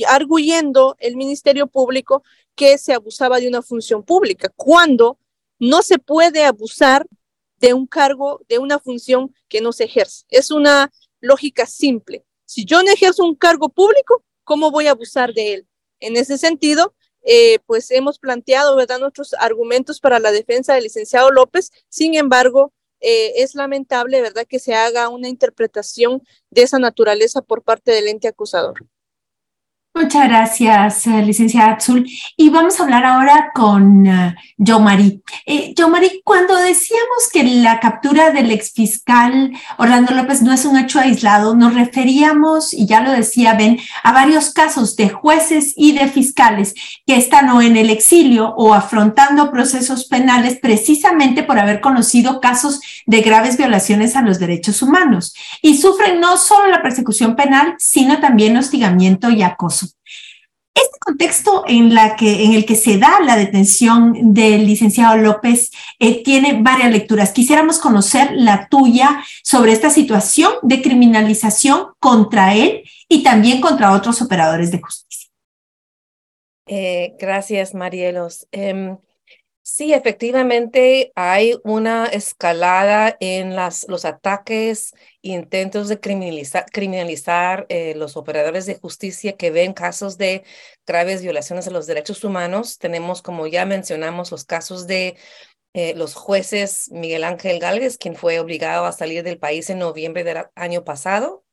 arguyendo el Ministerio Público que se abusaba de una función pública, cuando no se puede abusar de un cargo, de una función que no se ejerce. Es una lógica simple. Si yo no ejerzo un cargo público, ¿cómo voy a abusar de él? En ese sentido, eh, pues hemos planteado, ¿verdad?, nuestros argumentos para la defensa del licenciado López. Sin embargo, eh, es lamentable, ¿verdad?, que se haga una interpretación de esa naturaleza por parte del ente acusador. Muchas gracias, eh, licenciada Azul. Y vamos a hablar ahora con uh, Marie. Eh, Marie, cuando decíamos que la captura del exfiscal Orlando López no es un hecho aislado, nos referíamos, y ya lo decía Ben, a varios casos de jueces y de fiscales que están o en el exilio o afrontando procesos penales precisamente por haber conocido casos de graves violaciones a los derechos humanos. Y sufren no solo la persecución penal, sino también hostigamiento y acoso. Este contexto en, el que se da la detención del licenciado López eh, tiene varias lecturas. Quisiéramos conocer la tuya sobre esta situación de criminalización contra él y también contra otros operadores de justicia. Eh, gracias, Marielos. Em, Sí, efectivamente hay una escalada en las, los ataques e intentos de criminalizar, criminalizar eh, los operadores de justicia que ven casos de graves violaciones a los derechos humanos. Tenemos, como ya mencionamos, los casos de eh, los jueces Miguel Ángel Galvez, quien fue obligado a salir del país en noviembre del año pasado.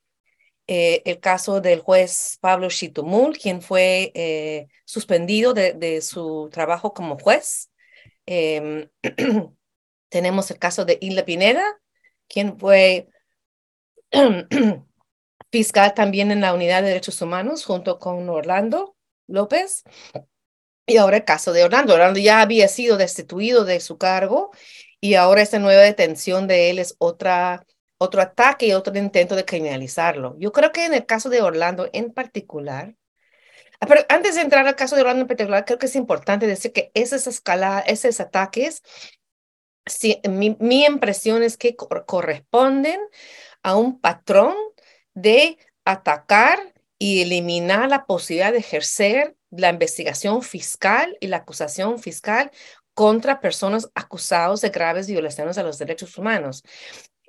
Eh, el caso del juez Pablo Chitumul, quien fue suspendido de, de su trabajo como juez Em, tenemos el caso de Isla Pineda, quien fue fiscal también en la Unidad de Derechos Humanos junto con Orlando López. Y ahora el caso de Orlando. Orlando ya había sido destituido de su cargo y ahora esta nueva detención de él es otra, otro ataque y otro intento de criminalizarlo. Yo creo que en el caso de Orlando en particular, pero antes de entrar al caso de Orlando en particular, creo que es importante decir que esas escaladas, esos ataques, sí, mi, mi impresión es que corresponden a un patrón de atacar y eliminar la posibilidad de ejercer la investigación fiscal y la acusación fiscal contra personas acusadas de graves violaciones a los derechos humanos.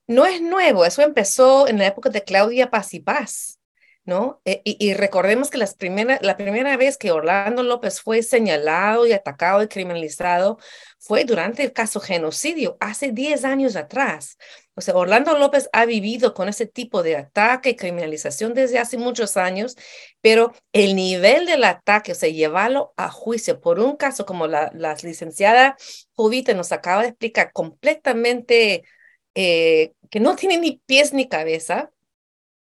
No es nuevo, eso empezó en la época de Claudia Paz y Paz. ¿No? E, y, recordemos que las primera, la primera vez que Orlando López fue señalado y atacado y criminalizado fue durante el caso genocidio, hace 10 años atrás. O sea, Orlando López ha vivido con ese tipo de ataque y criminalización desde hace muchos años, pero el nivel del ataque, o sea, llevarlo a juicio por un caso como la, la licenciada Jovita nos acaba de explicar, completamente eh, que no tiene ni pies ni cabeza,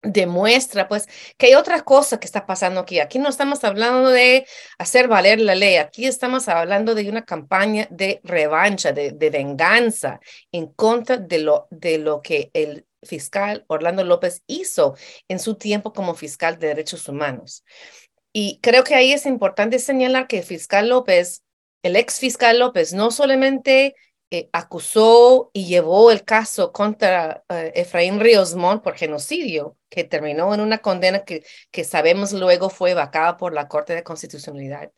demuestra pues que hay otra cosa que está pasando aquí. Aquí no estamos hablando de hacer valer la ley, aquí estamos hablando de una campaña de revancha, de, venganza en contra de lo, de lo que el fiscal Orlando López hizo en su tiempo como fiscal de derechos humanos. Y creo que ahí es importante señalar que el fiscal López, el ex fiscal López, no solamente eh, acusó y llevó el caso contra eh, Efraín Ríos por genocidio, que terminó en una condena que, que sabemos luego fue vacada por la Corte de Constitucionalidad.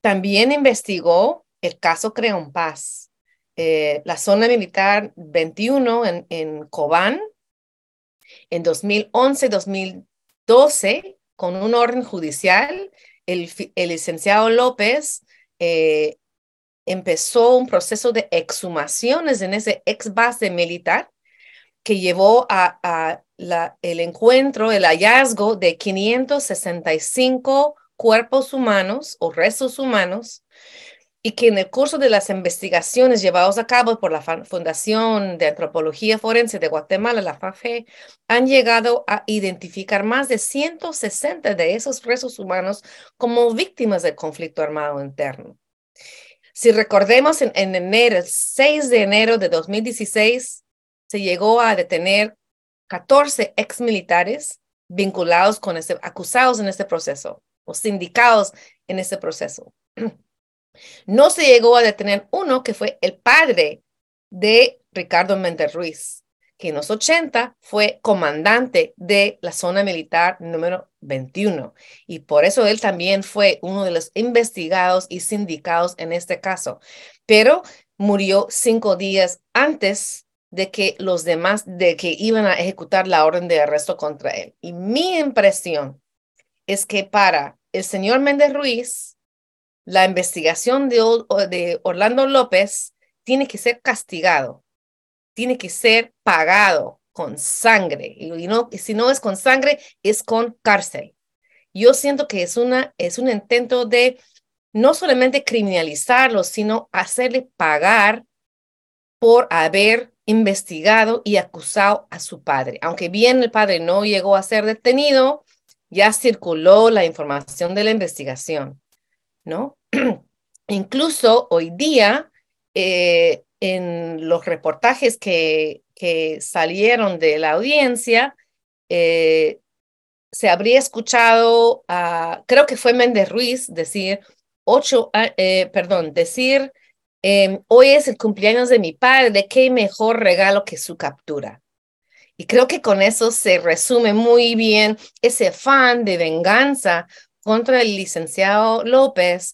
También investigó el caso Creón Paz, eh, la zona militar 21 en, en Cobán, en 2011-2012, con un orden judicial, el, el licenciado López eh, empezó un proceso de exhumaciones en ese ex base militar que llevó a, el encuentro, el hallazgo de 565 cuerpos humanos o restos humanos y que en el curso de las investigaciones llevadas a cabo por la Fundación de Antropología Forense de Guatemala, la FAFE, han llegado a identificar más de 160 de esos presos humanos como víctimas del conflicto armado interno. Si recordemos, en, enero, el 6 de enero de 2016, se llegó a detener 14 exmilitares vinculados con este, acusados en este proceso o sindicados en este proceso. No se llegó a detener uno que fue el padre de Ricardo Méndez Ruiz, que en los 80 fue comandante de la zona militar número 21. Y por eso él también fue uno de los investigados y sindicados en este caso. Pero murió cinco días antes de que los demás, de que iban a ejecutar la orden de arresto contra él. Y mi impresión es que para el señor Méndez Ruiz, la investigación de, Orlando López tiene que ser castigado, tiene que ser pagado con sangre. Y, no, si no es con sangre, es con cárcel. Yo siento que es, una, es un intento de no solamente criminalizarlo, sino hacerle pagar por haber investigado y acusado a su padre. Aunque bien el padre no llegó a ser detenido, ya circuló la información de la investigación. ¿no? Incluso hoy día, eh, en los reportajes que, que, salieron de la audiencia, eh, se habría escuchado, creo que fue Méndez Ruiz, decir, ocho, eh, perdón, decir, em, hoy es el cumpleaños de mi padre, qué mejor regalo que su captura. Y creo que con eso se resume muy bien ese afán de venganza contra el licenciado López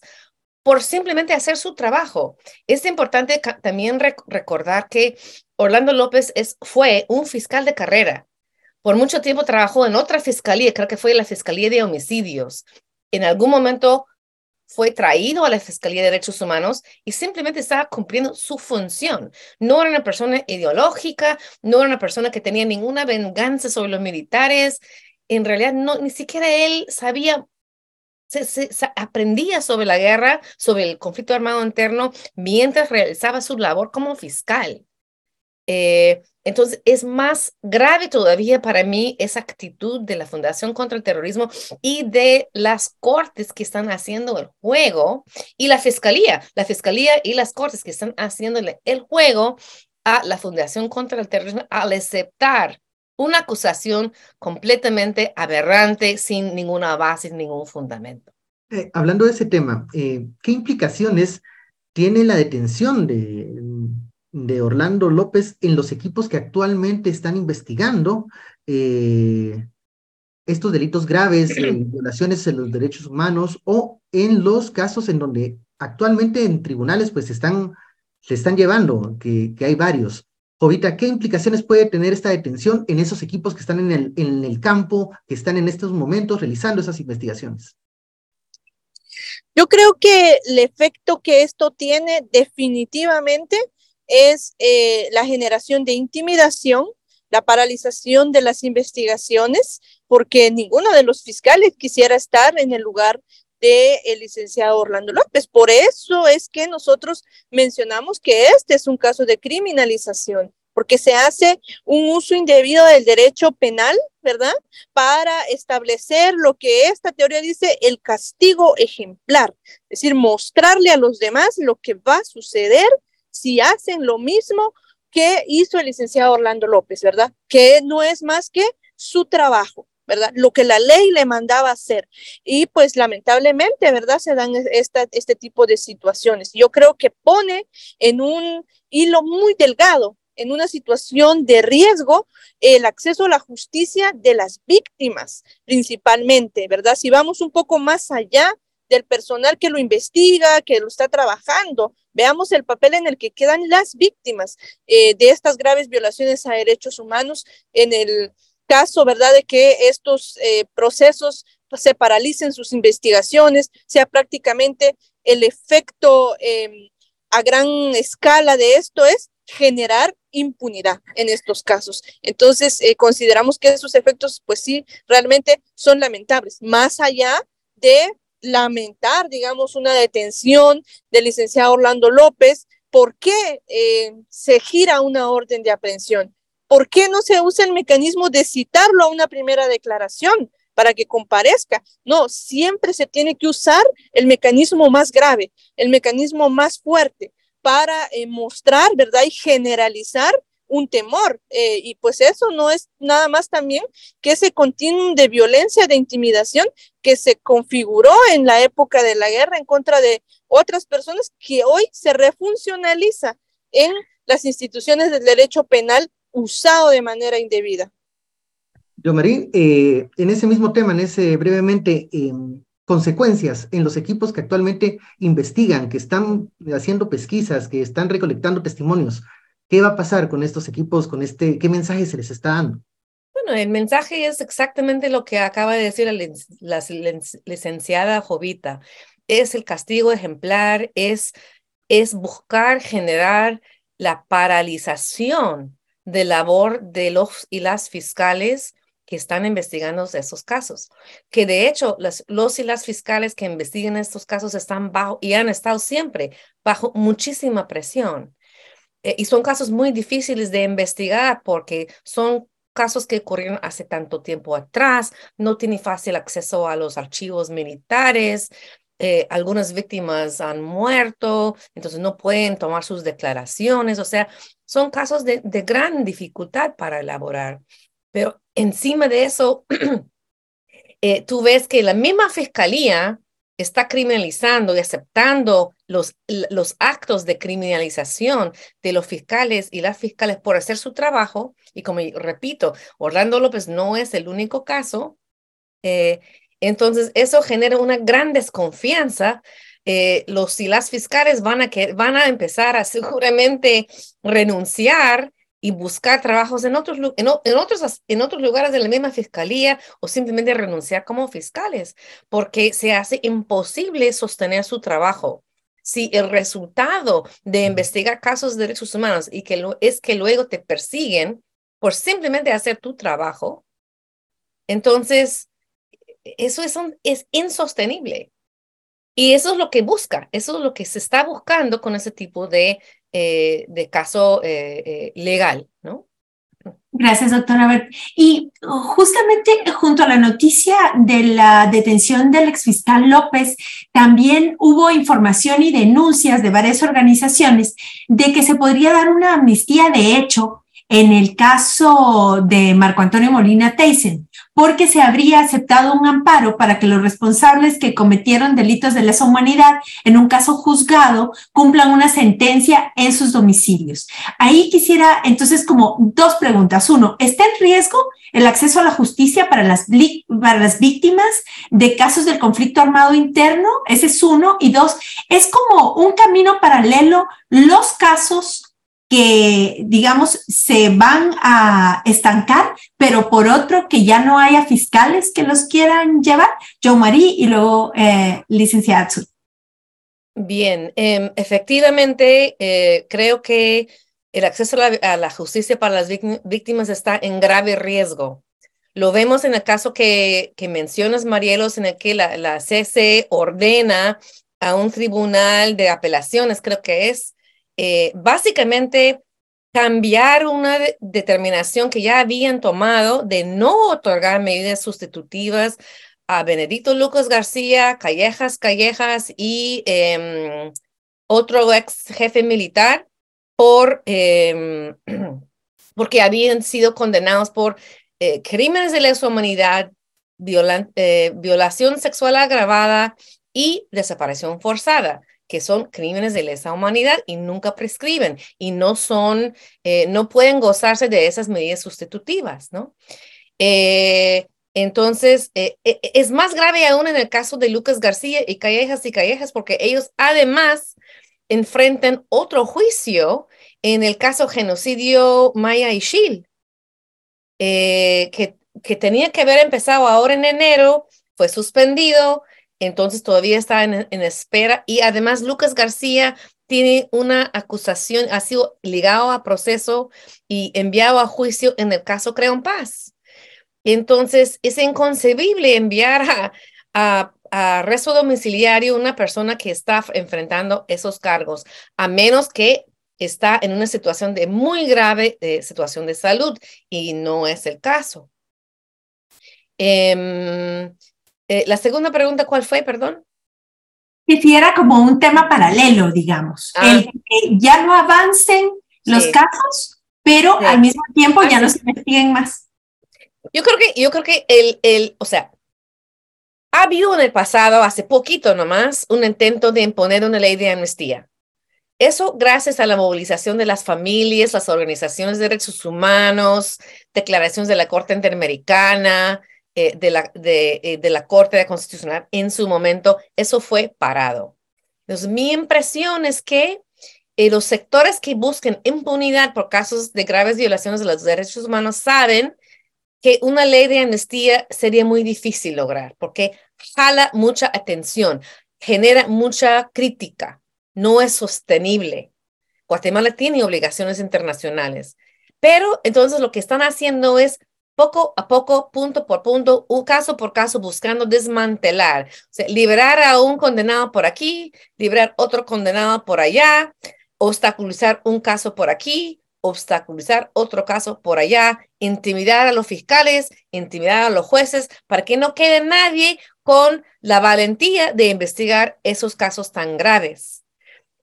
por simplemente hacer su trabajo. Es importante también recordar que Orlando López fue un fiscal de carrera. Por mucho tiempo trabajó en otra fiscalía, creo que fue la Fiscalía de Homicidios. En algún momento fue traído a la Fiscalía de Derechos Humanos y simplemente estaba cumpliendo su función. No era una persona ideológica, no era una persona que tenía ninguna venganza sobre los militares. En realidad, ni siquiera él sabía se, aprendía sobre la guerra, sobre el conflicto armado interno, mientras realizaba su labor como fiscal. Eh, entonces, es más grave todavía para mí esa actitud de la Fundación contra el Terrorismo y de las cortes que están haciendo el juego y la Fiscalía, la Fiscalía y las cortes que están haciéndole el juego a la Fundación contra el Terrorismo al aceptar una acusación completamente aberrante, sin ninguna base, sin ningún fundamento. Eh, hablando de ese tema, eh, ¿qué implicaciones tiene la detención de, de, Orlando López en los equipos que actualmente están investigando eh, estos delitos graves, violaciones de los derechos humanos o en los casos en donde actualmente en tribunales pues están, se están llevando, que, que hay varios? Jovita, ¿qué implicaciones puede tener esta detención en esos equipos que están en el, campo, que están en estos momentos realizando esas investigaciones? Yo creo que el efecto que esto tiene definitivamente es eh, la generación de intimidación, la paralización de las investigaciones, porque ninguno de los fiscales quisiera estar en el lugar del el licenciado Orlando López. Por eso es que nosotros mencionamos que este es un caso de criminalización, porque se hace un uso indebido del derecho penal, ¿verdad? Para establecer lo que esta teoría dice, el castigo ejemplar, es decir, mostrarle a los demás lo que va a suceder si hacen lo mismo que hizo el licenciado Orlando López, ¿verdad? Que no es más que su trabajo. ¿Verdad? Lo que la ley le mandaba hacer. Y pues lamentablemente, ¿verdad? Se dan esta, este tipo de situaciones. Yo creo que pone en un hilo muy delgado, en una situación de riesgo, el acceso a la justicia de las víctimas, principalmente, ¿verdad? Si vamos un poco más allá del personal que lo investiga, que lo está trabajando, veamos el papel en el que quedan las víctimas eh, de estas graves violaciones a derechos humanos en el caso, ¿verdad?, de que estos eh, procesos se paralicen sus investigaciones, sea prácticamente el efecto em, a gran escala de esto es generar impunidad en estos casos. Entonces, eh, consideramos que esos efectos, pues sí, realmente son lamentables, más allá de lamentar, digamos, una detención del licenciado Orlando López. ¿Por qué eh, se gira una orden de aprehensión? ¿Por qué no se usa el mecanismo de citarlo a una primera declaración para que comparezca? No, siempre se tiene que usar el mecanismo más grave, el mecanismo más fuerte para eh, mostrar, ¿verdad? Y generalizar un temor. Eh, y pues eso no es nada más también que ese continuum de violencia, de intimidación que se configuró en la época de la guerra en contra de otras personas que hoy se refuncionaliza en las instituciones del derecho penal usado de manera indebida. Yo, Marín, eh, en ese mismo tema, en ese brevemente, em, consecuencias en los equipos que actualmente investigan, que están haciendo pesquisas, que están recolectando testimonios, ¿Qué va a pasar con estos equipos? Con este, ¿Qué mensaje se les está dando? Bueno, el mensaje es exactamente lo que acaba de decir la, licenciada Jovita. Es el castigo ejemplar, es, es buscar generar la paralización de labor de los y las fiscales que están investigando esos casos. Que de hecho, los y las fiscales que investigan estos casos están bajo y han estado siempre bajo muchísima presión. Eh, y son casos muy difíciles de investigar porque son casos que ocurrieron hace tanto tiempo atrás, no tiene fácil acceso a los archivos militares, eh, algunas víctimas han muerto, entonces no pueden tomar sus declaraciones, o sea, son casos de, de gran dificultad para elaborar. Pero encima de eso, eh, tú ves que la misma fiscalía está criminalizando y aceptando los, los actos de criminalización de los fiscales y las fiscales por hacer su trabajo. Y como repito, Orlando López no es el único caso. Eh, entonces, eso genera una gran desconfianza. Eh, los y las fiscales van a, que, van a empezar a seguramente renunciar y buscar trabajos en otros, en, otros, en otros lugares de la misma fiscalía o simplemente renunciar como fiscales, porque se hace imposible sostener su trabajo. Si el resultado de investigar casos de derechos humanos y que lo, es que luego te persiguen por simplemente hacer tu trabajo, entonces eso es, es insostenible. Y eso es lo que busca, eso es lo que se está buscando con ese tipo de eh, de caso eh, eh, legal, ¿no? Gracias, doctora. Y justamente junto a la noticia de la detención del exfiscal López, también hubo información y denuncias de varias organizaciones de que se podría dar una amnistía de hecho en el caso de Marco Antonio Molina Teisen, porque se habría aceptado un amparo para que los responsables que cometieron delitos de lesa humanidad en un caso juzgado cumplan una sentencia en sus domicilios. Ahí quisiera entonces como dos preguntas. Uno, ¿está en riesgo el acceso a la justicia para las, para las víctimas de casos del conflicto armado interno? Ese es uno. Y dos, ¿es como un camino paralelo los casos que, digamos, se van a estancar, pero por otro que ya no haya fiscales que los quieran llevar. Joe Marie y luego eh, licenciada Azul. Bien, em, efectivamente, eh, creo que el acceso a la, justicia para las víctimas está en grave riesgo. Lo vemos en el caso que, mencionas, Marielos, en el que la, la ordena a un tribunal de apelaciones, creo que es, eh, básicamente cambiar una determinación que ya habían tomado de no otorgar medidas sustitutivas a Benedito Lucas García, Callejas Callejas y em, otro ex jefe militar por, em, porque habían sido condenados por eh, crímenes de lesa humanidad, eh, violación sexual agravada y desaparición forzada que son crímenes de lesa humanidad y nunca prescriben y no son, eh, no pueden gozarse de esas medidas sustitutivas, ¿no? Eh, entonces, eh, es más grave aún en el caso de Lucas García y Callejas y Callejas porque ellos además enfrentan otro juicio en el caso genocidio Maya y Shil, que, que tenía que haber empezado ahora en enero, fue suspendido, entonces todavía está en, espera y además Lucas García tiene una acusación, ha sido ligado a proceso y enviado a juicio en el caso Creon Paz. Entonces es inconcebible enviar a, arresto domiciliario una persona que está enfrentando esos cargos, a menos que está en una situación de muy grave de situación de salud y no es el caso. Em, eh, la segunda pregunta, ¿cuál fue? Perdón. Que si era como un tema paralelo, digamos. Ah. El que ya no avancen los Sí. casos, pero Sí. al mismo tiempo ya Ah, no se investiguen más. Yo creo que, yo creo que el, el, o sea, ha habido en el pasado, hace poquito nomás, un intento de imponer una ley de amnistía. Eso gracias a la movilización de las familias, las organizaciones de derechos humanos, declaraciones de la Corte Interamericana, eh, de, la, de, eh, de la Corte Constitucional en su momento, eso fue parado. Entonces, mi impresión es que eh, los sectores que busquen impunidad por casos de graves violaciones de los derechos humanos saben que una ley de amnistía sería muy difícil lograr porque jala mucha atención, genera mucha crítica, no es sostenible. Guatemala tiene obligaciones internacionales, pero entonces lo que están haciendo es poco a poco, punto por punto, un caso por caso, buscando desmantelar, liberar a un condenado por aquí, liberar otro condenado por allá, obstaculizar un caso por aquí, obstaculizar otro caso por allá, intimidar a los fiscales, intimidar a los jueces, para que no quede nadie con la valentía de investigar esos casos tan graves.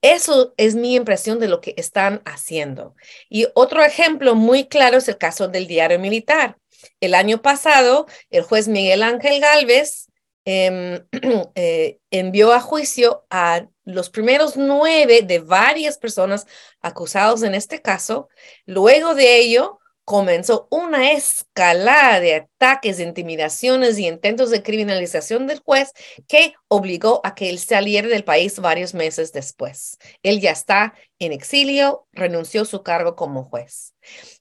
Eso es mi impresión de lo que están haciendo. Y otro ejemplo muy claro es el caso del diario militar. El año pasado, el juez Miguel Ángel Galvez eh, eh, envió a juicio a los primeros nueve de varias personas acusados en este caso. Luego de ello, comenzó una escalada de ataques, intimidaciones y intentos de criminalización del juez que obligó a que él saliera del país varios meses después. Él ya está en exilio, renunció a su cargo como juez.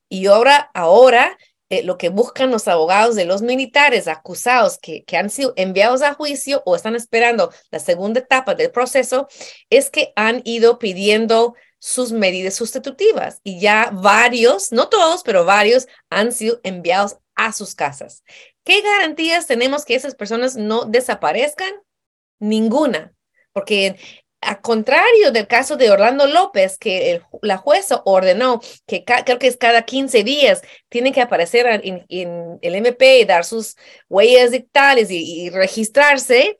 Y ahora, ahora eh, lo que buscan los abogados de los militares acusados que, que han sido enviados a juicio o están esperando la segunda etapa del proceso es que han ido pidiendo sus medidas sustitutivas y ya varios, no todos, pero varios han sido enviados a sus casas. ¿Qué garantías tenemos que esas personas no desaparezcan? Ninguna, porque a contrario del caso de Orlando López, que el, la jueza ordenó que creo que es cada 15 días tiene que aparecer en, en el MP y dar sus huellas dictales y, y registrarse,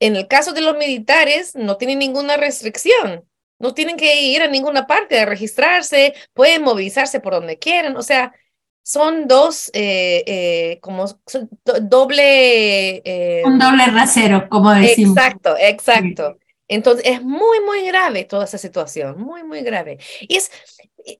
en el caso de los militares no tiene ninguna restricción. No tienen que ir a ninguna parte a registrarse, pueden movilizarse por donde quieran. O sea, son dos, eh, eh, como doble. Eh, Un doble rasero, como decimos. Exacto, exacto. Sí. Entonces, es muy, muy grave toda esa situación, muy, muy grave. Y es,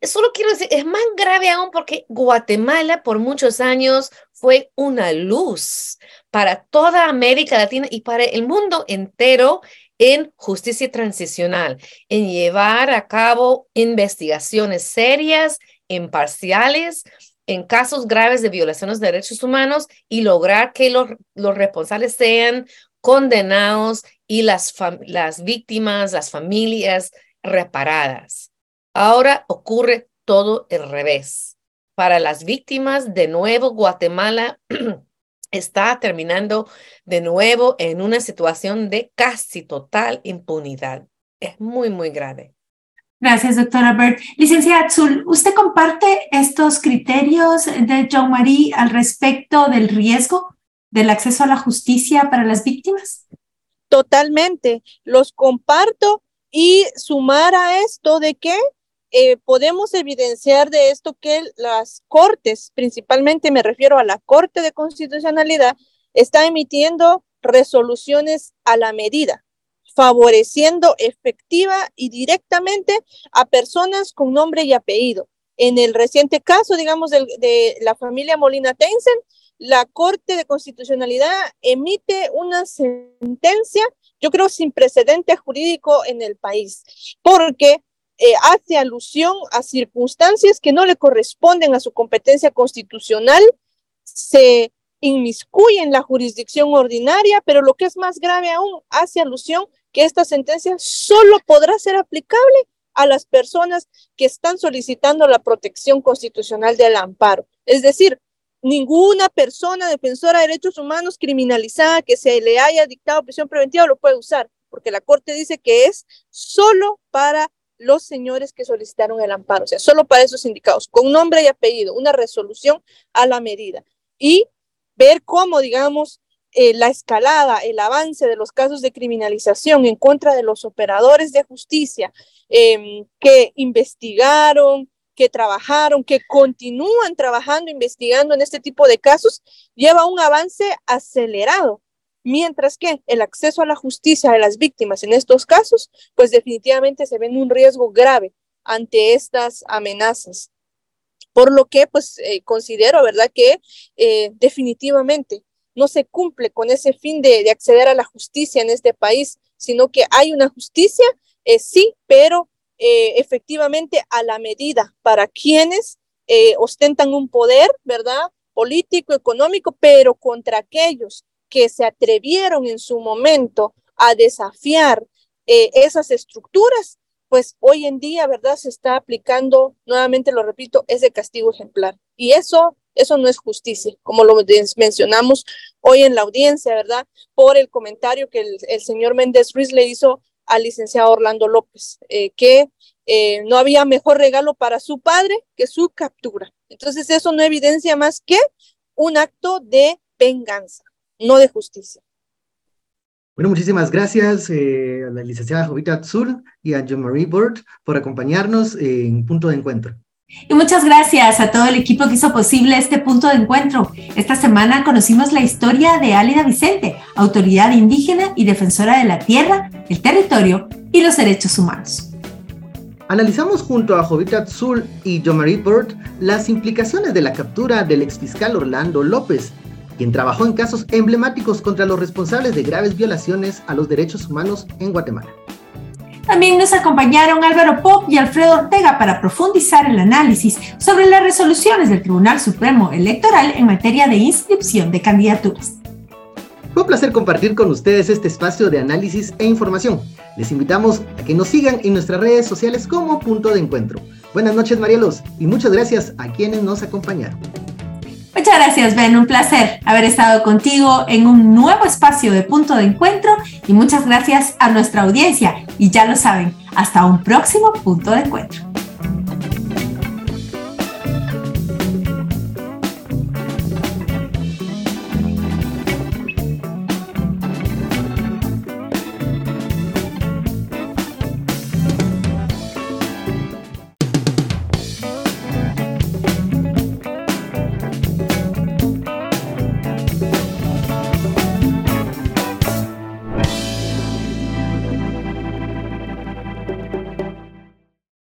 solo quiero decir, es más grave aún porque Guatemala por muchos años fue una luz para toda América Latina y para el mundo entero en justicia transicional, en llevar a cabo investigaciones serias, imparciales, en casos graves de violaciones de derechos humanos y lograr que los, los responsables sean condenados y las, las víctimas, las familias reparadas. Ahora ocurre todo el revés. Para las víctimas, de nuevo, Guatemala está terminando de nuevo en una situación de casi total impunidad. Es muy, muy grave. Gracias, doctora Bert. Licenciada Azul, ¿usted comparte estos criterios de Jean-Marie al respecto del riesgo del acceso a la justicia para las víctimas? Totalmente, los comparto y sumar a esto de que eh, podemos evidenciar de esto que las cortes, principalmente me refiero a la Corte de Constitucionalidad, está emitiendo resoluciones a la medida, favoreciendo efectiva y directamente a personas con nombre y apellido. En el reciente caso, digamos, de, de la familia Molina Tensen, la Corte de Constitucionalidad emite una sentencia, yo creo, sin precedente jurídico en el país, porque eh, hace alusión a circunstancias que no le corresponden a su competencia constitucional, se inmiscuye en la jurisdicción ordinaria, pero lo que es más grave aún, hace alusión que esta sentencia solo podrá ser aplicable a las personas que están solicitando la protección constitucional del amparo. Es decir, ninguna persona defensora de derechos humanos criminalizada que se le haya dictado prisión preventiva lo puede usar, porque la Corte dice que es solo para los señores que solicitaron el amparo, o sea, solo para esos indicados, con nombre y apellido, una resolución a la medida. Y ver cómo, digamos, eh, la escalada, el avance de los casos de criminalización en contra de los operadores de justicia em, que investigaron, que trabajaron, que continúan trabajando, investigando en este tipo de casos, lleva un avance acelerado. Mientras que el acceso a la justicia de las víctimas en estos casos, pues definitivamente se ven un riesgo grave ante estas amenazas. Por lo que, pues, eh, considero, ¿verdad?, que eh, definitivamente no se cumple con ese fin de, acceder a la justicia en este país, sino que hay una justicia, eh, sí, pero eh, efectivamente a la medida para quienes eh, ostentan un poder, ¿verdad? Político, económico, pero contra aquellos que se atrevieron en su momento a desafiar esas estructuras, pues hoy en día, ¿verdad? Se está aplicando, nuevamente lo repito, ese castigo ejemplar. Y eso eso no es justicia, como lo mencionamos hoy en la audiencia, ¿verdad? Por el comentario que el, señor Méndez Ruiz le hizo al licenciado Orlando López, eh, que eh, no había mejor regalo para su padre que su captura. Entonces eso no evidencia más que un acto de venganza, no de justicia. Bueno, muchísimas gracias eh, a la licenciada Jovita Azul y a John Marie Burt por acompañarnos en Punto de Encuentro. Y muchas gracias a todo el equipo que hizo posible este punto de encuentro. Esta semana conocimos la historia de Álida Vicente, autoridad indígena y defensora de la tierra, el territorio y los derechos humanos. Analizamos junto a Jovita Azul y Marie Bird las implicaciones de la captura del exfiscal Orlando López, quien trabajó en casos emblemáticos contra los responsables de graves violaciones a los derechos humanos en Guatemala. También nos acompañaron Álvaro Pop y Alfredo Ortega para profundizar el análisis sobre las resoluciones del Tribunal Supremo Electoral en materia de inscripción de candidaturas. Fue un placer compartir con ustedes este espacio de análisis e información. Les invitamos a que nos sigan en nuestras redes sociales como punto de encuentro. Buenas noches, Marielos, y muchas gracias a quienes nos acompañaron. Muchas gracias, Ben. Un placer haber estado contigo en un nuevo espacio de punto de encuentro y muchas gracias a nuestra audiencia. Y ya lo saben, hasta un próximo punto de encuentro.